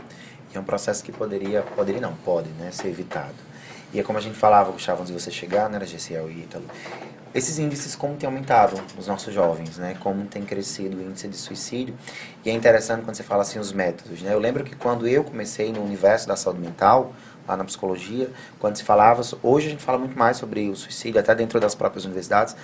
A: E é um processo que poderia, poderia não, pode, né, ser evitado. E é como a gente falava, Gustavo, antes de você chegar, né, GCL e Ítalo, esses índices como tem aumentado nos nossos jovens, né, como tem crescido o índice de suicídio. E é interessante quando você fala assim os métodos, né? Eu lembro que quando eu comecei no universo da saúde mental, lá na psicologia, quando se falava, hoje a gente fala muito mais sobre o suicídio, até dentro das próprias universidades,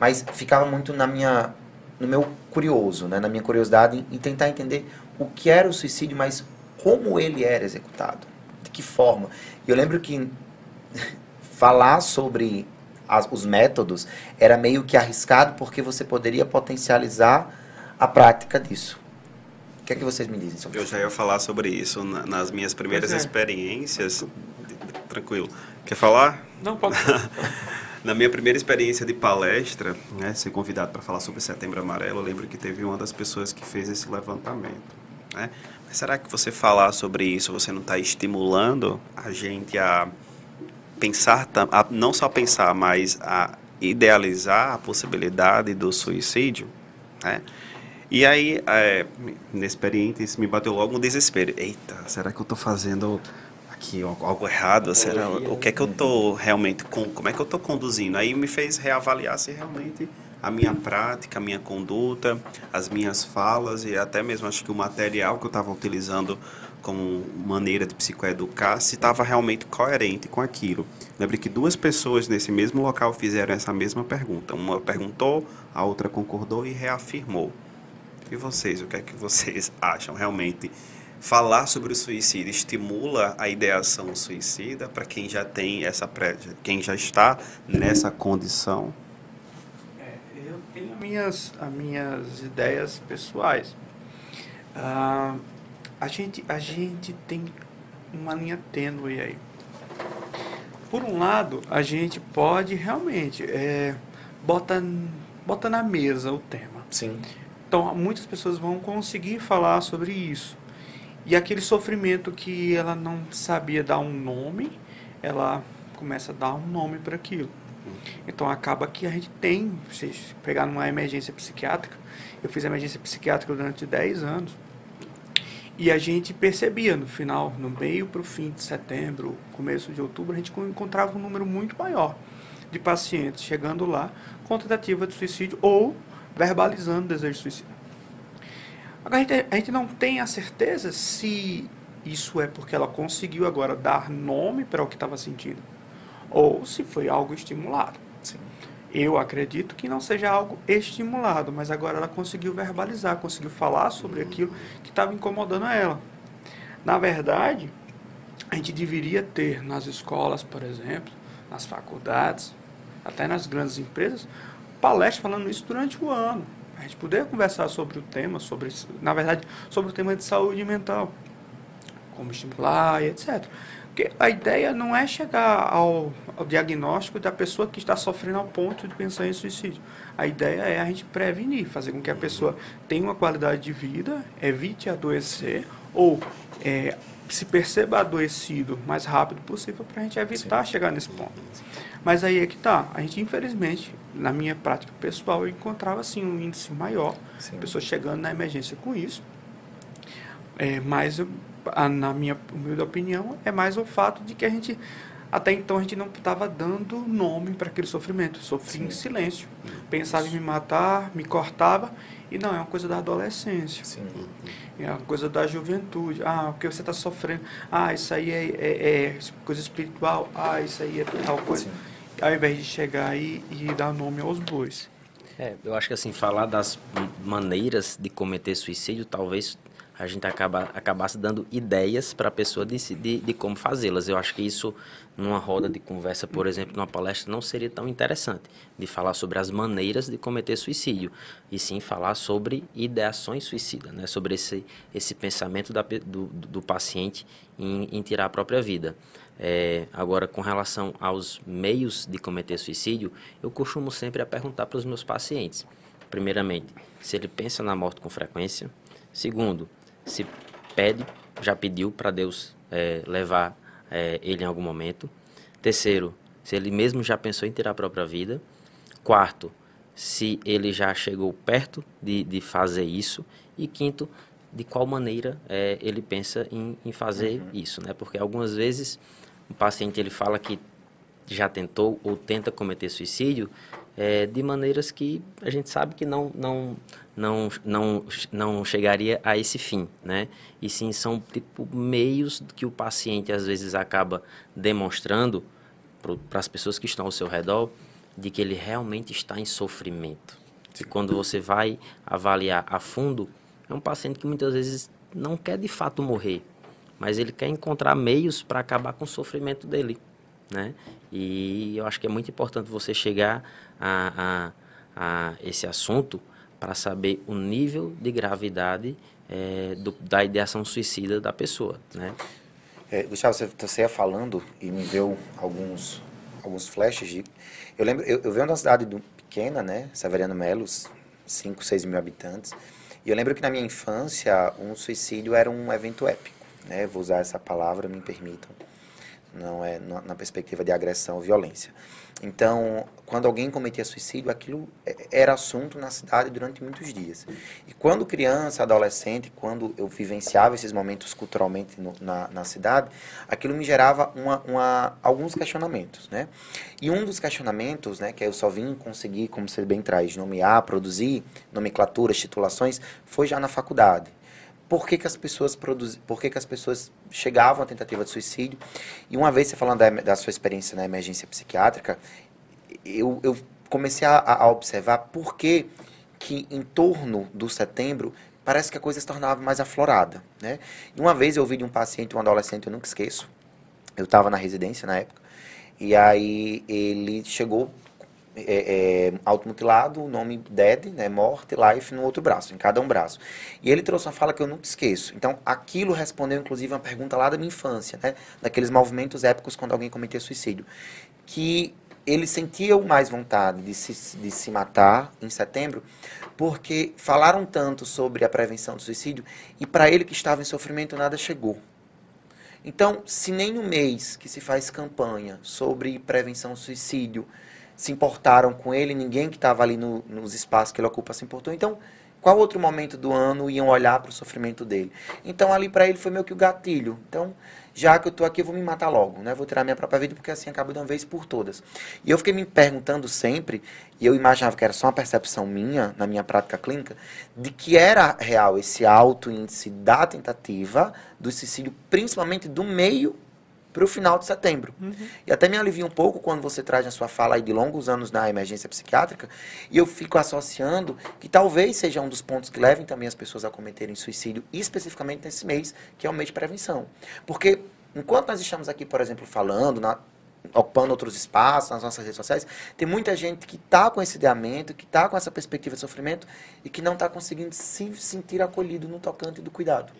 A: mas ficava muito na minha no meu curioso, né, na minha curiosidade em, em tentar entender o que era o suicídio, mas como ele era executado, de que forma. E eu lembro que falar sobre as- os métodos era meio que arriscado porque você poderia potencializar a prática disso. O que é que vocês me dizem sobre
B: Eu
A: isso?
B: já ia falar sobre isso na- nas minhas primeiras
D: é.
B: experiências. Tranquilo. Quer falar?
D: Não pode.
B: Na minha primeira experiência de palestra, né, ser convidado para falar sobre Setembro Amarelo, eu lembro que teve uma das pessoas que fez esse levantamento. Né? Mas será que você falar sobre isso, você não está estimulando a gente a pensar, a não só pensar, mas a idealizar a possibilidade do suicídio? Né? E aí, é, nesse experiente, isso me bateu logo um desespero. Eita, será que eu estou fazendo aqui algo algo errado? Será, o que é que eu estou realmente, com, como é que eu estou conduzindo? Aí me fez reavaliar se realmente a minha prática, a minha conduta, as minhas falas e até mesmo acho que o material que eu estava utilizando como maneira de psicoeducar, se estava realmente coerente com aquilo. Lembre que duas pessoas nesse mesmo local fizeram essa mesma pergunta. Uma perguntou, a outra concordou e reafirmou. E vocês, o que é que vocês acham realmente? Falar sobre o suicídio estimula a ideação suicida para quem já tem essa pré, quem já está nessa condição?
D: É, eu tenho as minhas, as minhas ideias pessoais. Ah, a, gente, a gente tem uma linha tênue aí. Por um lado, a gente pode realmente é, bota, bota na mesa o tema.
A: Sim.
D: Então, muitas pessoas vão conseguir falar sobre isso. E aquele sofrimento que ela não sabia dar um nome, ela começa a dar um nome para aquilo. Então, acaba que a gente tem, se pegar numa emergência psiquiátrica, eu fiz emergência psiquiátrica durante 10 anos, e a gente percebia no final, no meio para o fim de setembro, começo de outubro, a gente encontrava um número muito maior de pacientes chegando lá com tentativa de suicídio ou verbalizando desejo de suicídio. Agora, a gente, a gente não tem a certeza se isso é porque ela conseguiu agora dar nome para o que estava sentindo ou se foi algo estimulado. Eu acredito que não seja algo estimulado, mas agora ela conseguiu verbalizar, conseguiu falar sobre aquilo que estava incomodando ela. Na verdade, a gente deveria ter nas escolas, por exemplo, nas faculdades, até nas grandes empresas, palestras falando isso durante o ano. A gente poder conversar sobre o tema, sobre, na verdade, sobre o tema de saúde mental, como estimular e etc. Porque a ideia não é chegar ao, ao, diagnóstico da pessoa que está sofrendo ao ponto de pensar em suicídio. A ideia é a gente prevenir, fazer com que a pessoa tenha uma qualidade de vida, evite adoecer ou é, se perceba adoecido o mais rápido possível para a gente evitar Sim. chegar nesse ponto. Mas aí é que tá. A gente, infelizmente, na minha prática pessoal, eu encontrava assim um índice maior, pessoas chegando na emergência com isso. É, mas, a, na minha humilde opinião, é mais o fato de que a gente até então a gente não estava dando nome para aquele sofrimento. Sofri Sim. em silêncio. Pensava em me matar, me cortava. E não, é uma coisa da adolescência. Sim. É uma coisa da juventude. Ah, o que você está sofrendo? Ah, isso aí é, é, é, coisa espiritual. Ah, isso aí é tal coisa. Sim. Ao invés de chegar e, e dar nome aos bois.
C: É, eu acho que assim, falar das maneiras de cometer suicídio talvez a gente acaba, acabasse dando ideias para a pessoa de, de, de como fazê-las. Eu acho que isso, numa roda de conversa, por exemplo, numa palestra, não seria tão interessante de falar sobre as maneiras de cometer suicídio, e sim falar sobre ideações suicidas, né? sobre esse, esse pensamento da, do, do paciente em, em tirar a própria vida. É, agora, com relação aos meios de cometer suicídio, eu costumo sempre a perguntar para os meus pacientes, primeiramente, se ele pensa na morte com frequência, segundo, se pede, já pediu para Deus é, levar é, ele em algum momento. Terceiro, se ele mesmo já pensou em tirar a própria vida. Quarto, se ele já chegou perto de, de fazer isso. E quinto, de qual maneira é, ele pensa em, em fazer uhum. isso, né? Porque algumas vezes o paciente ele fala que já tentou ou tenta cometer suicídio é, de maneiras que a gente sabe que não, não, não, não, não chegaria a esse fim, né? E sim são tipo meios que o paciente às vezes acaba demonstrando para as pessoas que estão ao seu redor de que ele realmente está em sofrimento. E quando você vai avaliar a fundo, é um paciente que muitas vezes não quer de fato morrer, mas ele quer encontrar meios para acabar com o sofrimento dele, né? E eu acho que é muito importante você chegar a, a, a esse assunto para saber o nível de gravidade é, do, da ideação suicida da pessoa, né?
A: É, Gustavo, você, você ia falando e me deu alguns, alguns flashes de... Eu lembro, eu, eu venho de uma cidade do, pequena, né? Severiano Melos, 5, 6 mil habitantes. E eu lembro que na minha infância, um suicídio era um evento épico, né? Vou usar essa palavra, me permitam. Não é na perspectiva de agressão ou violência. Então, quando alguém cometia suicídio, aquilo é, era assunto na cidade durante muitos dias. E quando criança, adolescente, quando eu vivenciava esses momentos culturalmente no, na, na cidade, aquilo me gerava uma, uma, alguns questionamentos, né? E um dos questionamentos, né, que eu só vim conseguir, como você bem traz, nomear, produzir nomenclaturas, titulações, foi já na faculdade por que, que as pessoas produzem, por que, que as pessoas chegavam à tentativa de suicídio. E uma vez você falando da, da sua experiência na emergência psiquiátrica, eu, eu comecei a, a, observar por que, que em torno do setembro parece que a coisa se tornava mais aflorada, né? E uma vez eu ouvi de um paciente, um adolescente, eu nunca esqueço, eu estava na residência na época, e aí ele chegou é, é, automutilado, o nome dead, né, morte, life no outro braço, em cada um braço. E ele trouxe uma fala que eu nunca esqueço. Então, aquilo respondeu, inclusive, uma pergunta lá da minha infância, né, daqueles movimentos épicos quando alguém cometia suicídio. Que ele sentia mais vontade de se, de se matar em setembro, porque falaram tanto sobre a prevenção do suicídio e para ele que estava em sofrimento nada chegou. Então, se nem no mês que se faz campanha sobre prevenção do suicídio se importaram com ele, ninguém que estava ali no, nos espaços que ele ocupa se importou. Então, qual outro momento do ano iam olhar para o sofrimento dele? Então, ali para ele foi meio que o gatilho. Então, já que eu estou aqui, eu vou me matar logo, né? Vou tirar minha própria vida, porque assim acaba de uma vez por todas. E eu fiquei me perguntando sempre, e eu imaginava que era só uma percepção minha, na minha prática clínica, de que era real esse alto índice da tentativa do suicídio, principalmente do meio para o final de setembro. Uhum. E até me alivia um pouco quando você traz na sua fala aí de longos anos na emergência psiquiátrica, e eu fico associando que talvez seja um dos pontos que levem também as pessoas a cometerem suicídio, especificamente nesse mês, que é o mês de prevenção. Porque enquanto nós estamos aqui, por exemplo, falando, na, ocupando outros espaços nas nossas redes sociais, tem muita gente que está com esse ideamento, que está com essa perspectiva de sofrimento e que não está conseguindo se sentir acolhido no tocante do cuidado.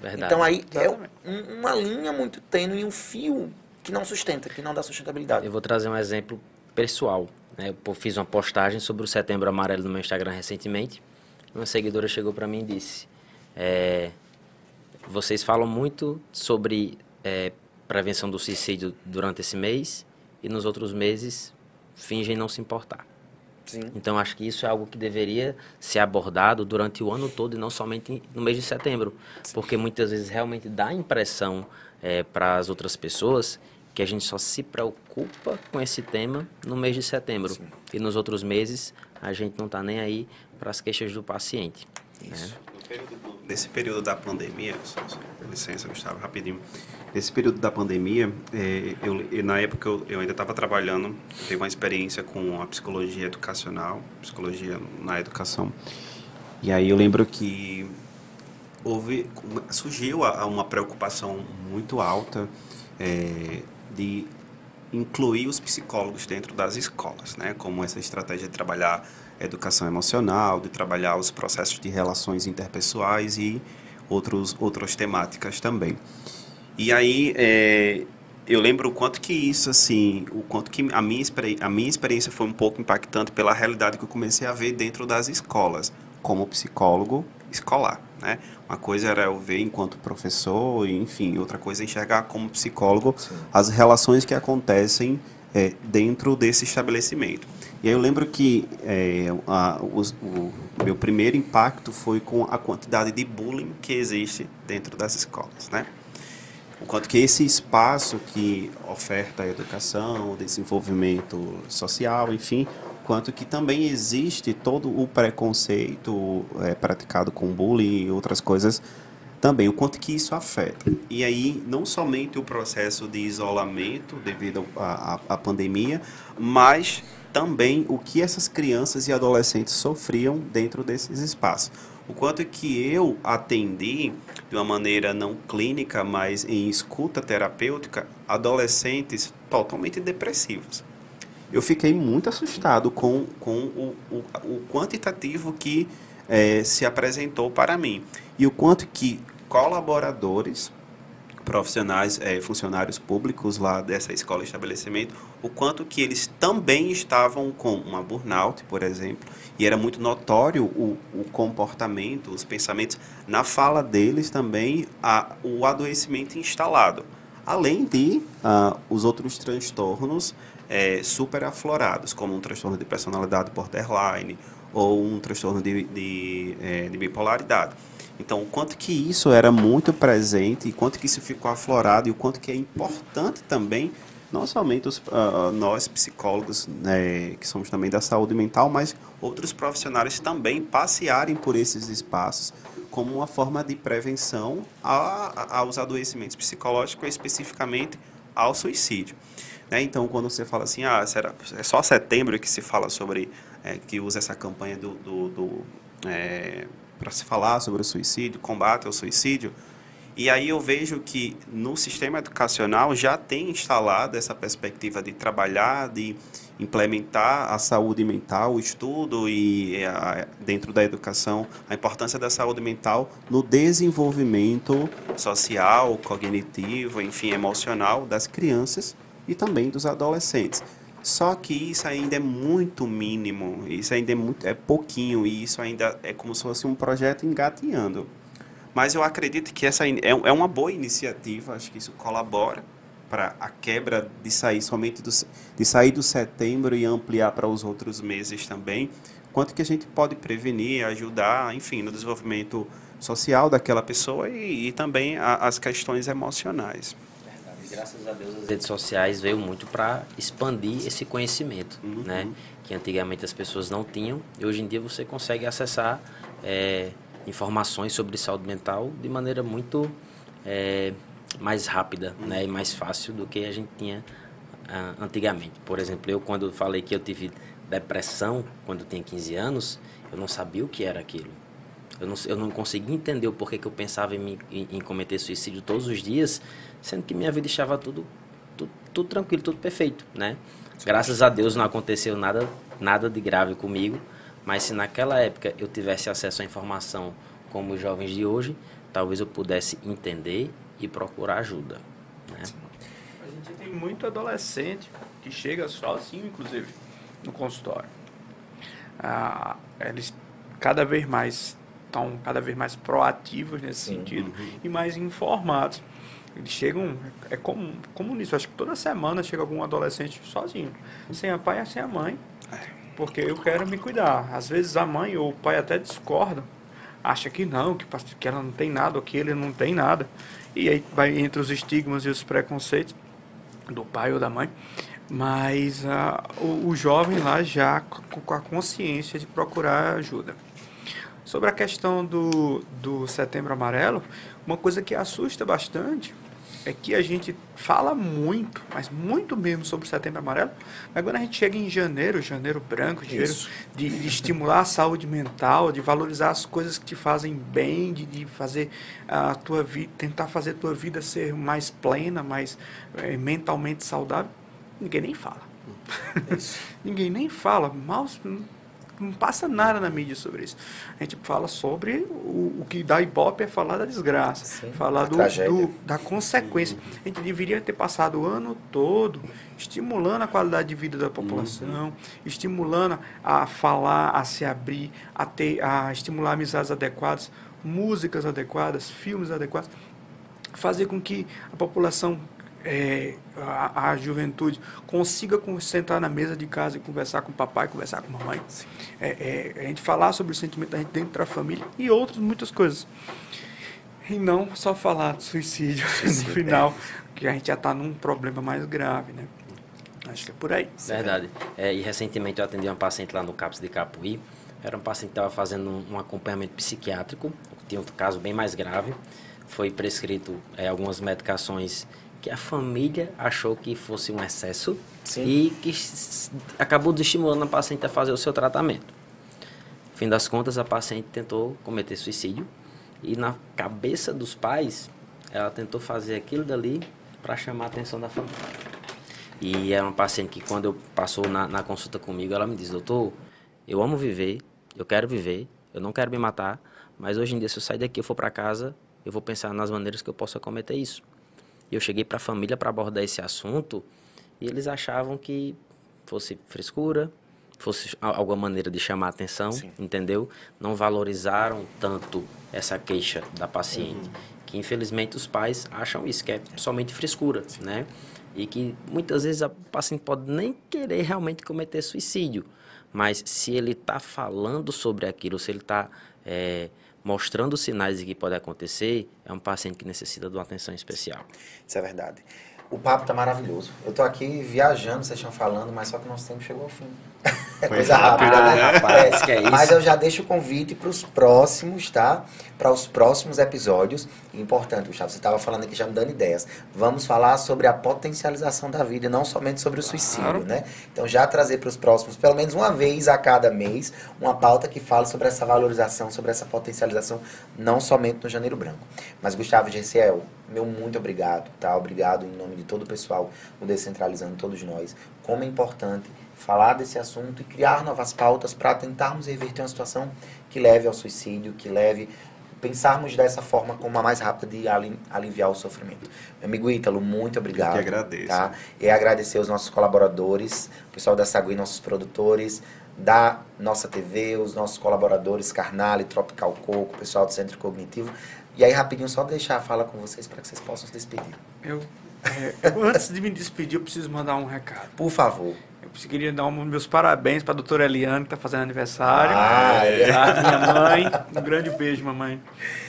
C: Verdade.
A: Então aí é
D: Exatamente.
A: um- uma linha muito tênue e um fio que não sustenta, que não dá sustentabilidade.
C: Eu vou trazer um exemplo pessoal. né? Eu fiz uma postagem sobre o Setembro Amarelo no meu Instagram recentemente. Uma seguidora chegou para mim e disse: é, Vocês falam muito sobre é, prevenção do suicídio durante esse mês e nos outros meses fingem não se importar.
A: Sim.
C: Então acho que isso é algo que deveria ser abordado durante o ano todo e não somente no mês de setembro, porque muitas vezes realmente dá a impressão para as outras pessoas que a gente só se preocupa com esse tema no mês de setembro
A: Sim.
C: e nos outros meses a gente não está nem aí para as queixas do paciente.
A: Isso.
B: No período do- Nesse período da pandemia, só, só, com licença, Gustavo, rapidinho. Nesse período da pandemia, eh, eu, eu- na época eu, eu ainda estava trabalhando, tive uma experiência com a psicologia educacional, psicologia na educação. E aí eu lembro que houve, surgiu uma preocupação muito alta eh, de incluir os psicólogos dentro das escolas, né? Como essa estratégia de trabalhar educação emocional, de trabalhar os processos de relações interpessoais e outros, outras temáticas também. E aí, é, eu lembro o quanto que isso, assim, o quanto que a minha, a minha experiência foi um pouco impactante pela realidade que eu comecei a ver dentro das escolas, como psicólogo escolar, né? Uma coisa era eu ver enquanto professor, e, enfim, outra coisa é enxergar como psicólogo
A: Sim.
B: as relações que acontecem é, dentro desse estabelecimento. E aí eu lembro que é, a- os- o meu primeiro impacto foi com a quantidade de bullying que existe dentro das escolas, né? O quanto que esse espaço que oferta a educação, desenvolvimento social, enfim, quanto que também existe todo o preconceito é, praticado com bullying e outras coisas também, o quanto que isso afeta. E aí, não somente o processo de isolamento devido à pandemia, mas também o que essas crianças e adolescentes sofriam dentro desses espaços. O quanto que eu atendi de uma maneira não clínica, mas em escuta terapêutica, adolescentes totalmente depressivos. Eu fiquei muito assustado com, com o, o, o quantitativo que eh, se apresentou para mim. E o quanto que colaboradores, profissionais, eh, funcionários públicos lá dessa escola estabelecimento, o quanto que eles também estavam com uma burnout, por exemplo, e era muito notório o, o comportamento, os pensamentos, na fala deles também, a, o adoecimento instalado. Além de ah, os outros transtornos eh, super aflorados, como um transtorno de personalidade borderline ou um transtorno de, de, eh, de bipolaridade. Então, o quanto que isso era muito presente, e quanto que isso ficou aflorado, e o quanto que é importante também, não somente os, ah, nós psicólogos, né, que somos também da saúde mental, mas outros profissionais também passearem por esses espaços como uma forma de prevenção a, a- aos adoecimentos psicológicos, especificamente ao suicídio. Né? Então, quando você fala assim, ah, será, é só setembro que se fala sobre, é, que usa essa campanha do, do, do, para se falar sobre o suicídio, combate ao suicídio, e aí eu vejo que no sistema educacional já tem instalado essa perspectiva de trabalhar, de implementar a saúde mental, o estudo e a, dentro da educação a importância da saúde mental no desenvolvimento social, cognitivo, enfim, emocional das crianças e também dos adolescentes. Só que isso ainda é muito mínimo, isso ainda é muito é pouquinho e isso ainda é como se fosse um projeto engateando. Mas eu acredito que essa é, é uma boa iniciativa, acho que isso colabora para a quebra de sair somente do, de sair do setembro e ampliar para os outros meses também. Quanto que a gente pode prevenir, ajudar, enfim, no desenvolvimento social daquela pessoa e, e também a- as questões emocionais.
C: Graças a Deus as redes sociais veio muito para expandir esse conhecimento,
B: Uhum.
C: né? Que antigamente as pessoas não tinham e hoje em dia você consegue acessar é, informações sobre saúde mental de maneira muito é, mais rápida, né? E mais fácil do que a gente tinha ah, antigamente. Por exemplo, eu quando falei que eu tive depressão quando eu tinha 15 anos, eu não sabia o que era aquilo. Eu não, eu não conseguia entender o porquê que eu pensava em, me, em, em cometer suicídio todos os dias, sendo que minha vida estava tudo, tudo, tudo tranquilo, tudo perfeito, né? Graças a Deus não aconteceu nada, nada de grave comigo, mas se naquela época eu tivesse acesso à informação como os jovens de hoje, talvez eu pudesse entender e procurar ajuda. Né?
D: A gente tem muito adolescente que chega sozinho, inclusive, no consultório. Ah, eles cada vez mais estão cada vez mais proativos nesse Sim. sentido uhum. e mais informados. Eles chegam, é comum, comum isso. Acho que toda semana chega algum adolescente sozinho, sem a pai e sem a mãe, porque eu quero me cuidar. Às vezes a mãe ou o pai até discordam, acha que não, que, que ela não tem nada, ou que ele não tem nada. E aí vai entre os estigmas e os preconceitos do pai ou da mãe. Mas uh, o, o, jovem lá já com, com a consciência de procurar ajuda. Sobre a questão do, do setembro amarelo, uma coisa que assusta bastante é que a gente fala muito, mas muito mesmo sobre o setembro amarelo, mas quando a gente chega em janeiro, janeiro branco, janeiro de, de, estimular a saúde mental, de valorizar as coisas que te fazem bem, de, de fazer a tua vida, tentar fazer a tua vida ser mais plena, mais é, mentalmente saudável, ninguém nem fala. ninguém nem fala, mal não passa nada na mídia sobre isso. A gente fala sobre o, o que dá ibope é falar da desgraça, Sim, falar do, do, da consequência. Uhum. A gente deveria ter passado o ano todo estimulando a qualidade de vida da população, uhum. estimulando a falar, a se abrir, a, ter, a estimular amizades adequadas, músicas adequadas, filmes adequados, fazer com que a população é, a, a, juventude consiga sentar na mesa de casa e conversar com o papai, conversar com a mamãe. É, é, a gente falar sobre o sentimento da gente dentro da família e outras muitas coisas. E não só falar de suicídio, suicídio no final, é. que a gente já está num problema mais grave, né? Acho que é por aí.
C: Verdade. É, e recentemente eu atendi uma paciente lá no CAPS de Capuí. Era um paciente que estava fazendo um, um, acompanhamento psiquiátrico, tinha um caso bem mais grave. Foi prescrito é, algumas medicações que a família achou que fosse um excesso Sim. e que acabou desestimulando a paciente a fazer o seu tratamento. No fim das contas, a paciente tentou cometer suicídio e na cabeça dos pais, ela tentou fazer aquilo dali para chamar a atenção da família. E é uma paciente que quando eu passou na, na consulta comigo, ela me disse, doutor, eu amo viver, eu quero viver, eu não quero me matar, mas hoje em dia se eu sair daqui, eu for para casa, eu vou pensar nas maneiras que eu possa cometer isso. Eu cheguei para a família para abordar esse assunto e eles achavam que fosse frescura, fosse alguma maneira de chamar a atenção, Sim. entendeu? Não valorizaram tanto essa queixa da paciente, uhum. que infelizmente os pais acham isso, que é somente frescura, Sim. né? E que muitas vezes a paciente pode nem querer realmente cometer suicídio, mas se ele está falando sobre aquilo, se ele está é, mostrando sinais de que pode acontecer, é um paciente que necessita de uma atenção especial.
A: Isso é verdade. O papo tá maravilhoso. Eu tô aqui viajando, vocês estão falando, mas só que nosso tempo chegou ao fim. É coisa rápida, né? Rapaz, que é isso. Mas eu já deixo o convite para os próximos, tá? Para os próximos episódios. Importante, Gustavo, você estava falando aqui já me dando ideias. Vamos falar sobre a potencialização da vida, não somente sobre o suicídio, claro. né? Então já trazer para os próximos, pelo menos uma vez a cada mês, uma pauta que fale sobre essa valorização, sobre essa potencialização, não somente no Janeiro Branco. Mas Gustavo Gerciel, meu muito obrigado, tá? Obrigado em nome de todo o pessoal do Descentralizando, todos nós. Como é importante falar desse assunto e criar novas pautas para tentarmos reverter uma situação que leve ao suicídio, que leve pensarmos dessa forma como a mais rápida de aliviar o sofrimento. Meu amigo Ítalo, muito obrigado.
B: Eu que agradeço.
A: Tá? E agradecer os nossos colaboradores, o pessoal da Sagui, nossos produtores, da nossa TV, os nossos colaboradores, Carnale, Tropical Coco, o pessoal do Centro Cognitivo. E aí, rapidinho, só deixar a fala com vocês para que vocês possam se despedir.
D: Eu, é, antes de me despedir, eu preciso mandar um recado.
A: Por favor.
D: Queria dar um, meus parabéns para a doutora Eliane, que está fazendo aniversário. Ah, é. Tá? Minha mãe. Um grande beijo, mamãe.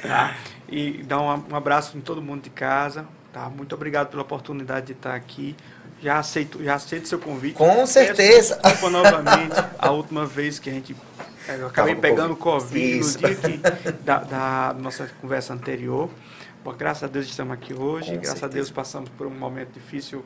D: Tá? E dar um, um abraço em todo mundo de casa. Tá? Muito obrigado pela oportunidade de estar aqui. Já aceito, já aceito seu convite.
A: Com certeza.
D: Desculpa novamente a última vez que a gente. É, eu acabei pegando Covid, COVID no dia que, da, da, nossa conversa anterior. Bom, graças a Deus estamos aqui hoje. Com graças certeza. a Deus passamos por um momento difícil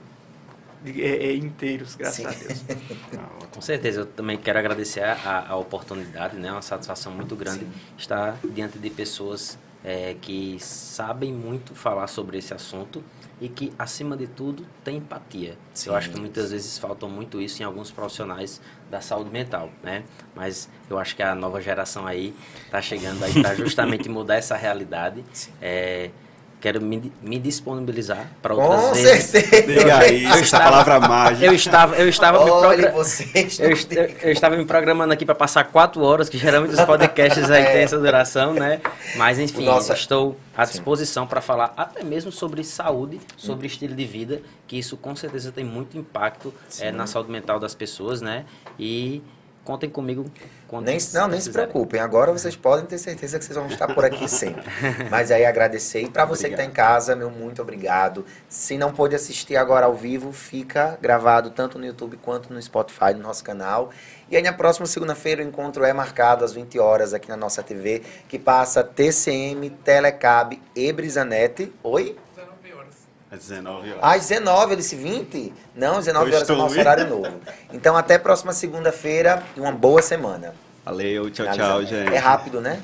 D: é, é, inteiros, graças
A: Sim.
D: a Deus.
C: Com certeza, eu também quero agradecer a, a oportunidade, né? É uma satisfação muito grande estar diante de pessoas é, que sabem muito falar sobre esse assunto e que, acima de tudo, têm empatia.
A: Sim.
C: Eu acho que muitas vezes falta muito isso em alguns profissionais da saúde mental, né? Mas eu acho que a nova geração aí está chegando aí para justamente mudar essa realidade.
A: Sim.
C: É, quero me, me disponibilizar para
A: Com
C: outras vezes.
A: certeza.
B: Diga isso, essa
C: estava-
B: palavra mágica.
C: Eu estava, eu estava me
A: Olha, vocês
C: eu, est-
A: têm-
C: eu estava me programando aqui para passar quatro horas, que geralmente os podcasts aí têm essa duração, né? Mas enfim,
A: Nossa-
C: estou à disposição para falar até mesmo sobre saúde, sobre estilo de vida, que isso com certeza tem muito impacto eh, na saúde mental das pessoas, né? E contem comigo. quando
A: Nem, não, nem se preocupem. Agora vocês podem ter certeza que vocês vão estar por aqui sempre. Mas aí agradecer. E para você que está em casa, meu muito obrigado. Se não pôde assistir agora ao vivo, fica gravado tanto no YouTube quanto no Spotify, no nosso canal. E aí na próxima segunda-feira o encontro é marcado às 20 horas aqui na nossa TV, que passa TCM, Telecab e Brisanete. Oi?
B: Às 19 horas.
A: Às 19, eu disse 20? Não, 19
B: Eu
A: horas é o nosso horário novo. Então até próxima segunda-feira e uma boa semana.
B: Valeu, tchau,
A: Finalizando.
B: tchau, gente.
A: É rápido, né?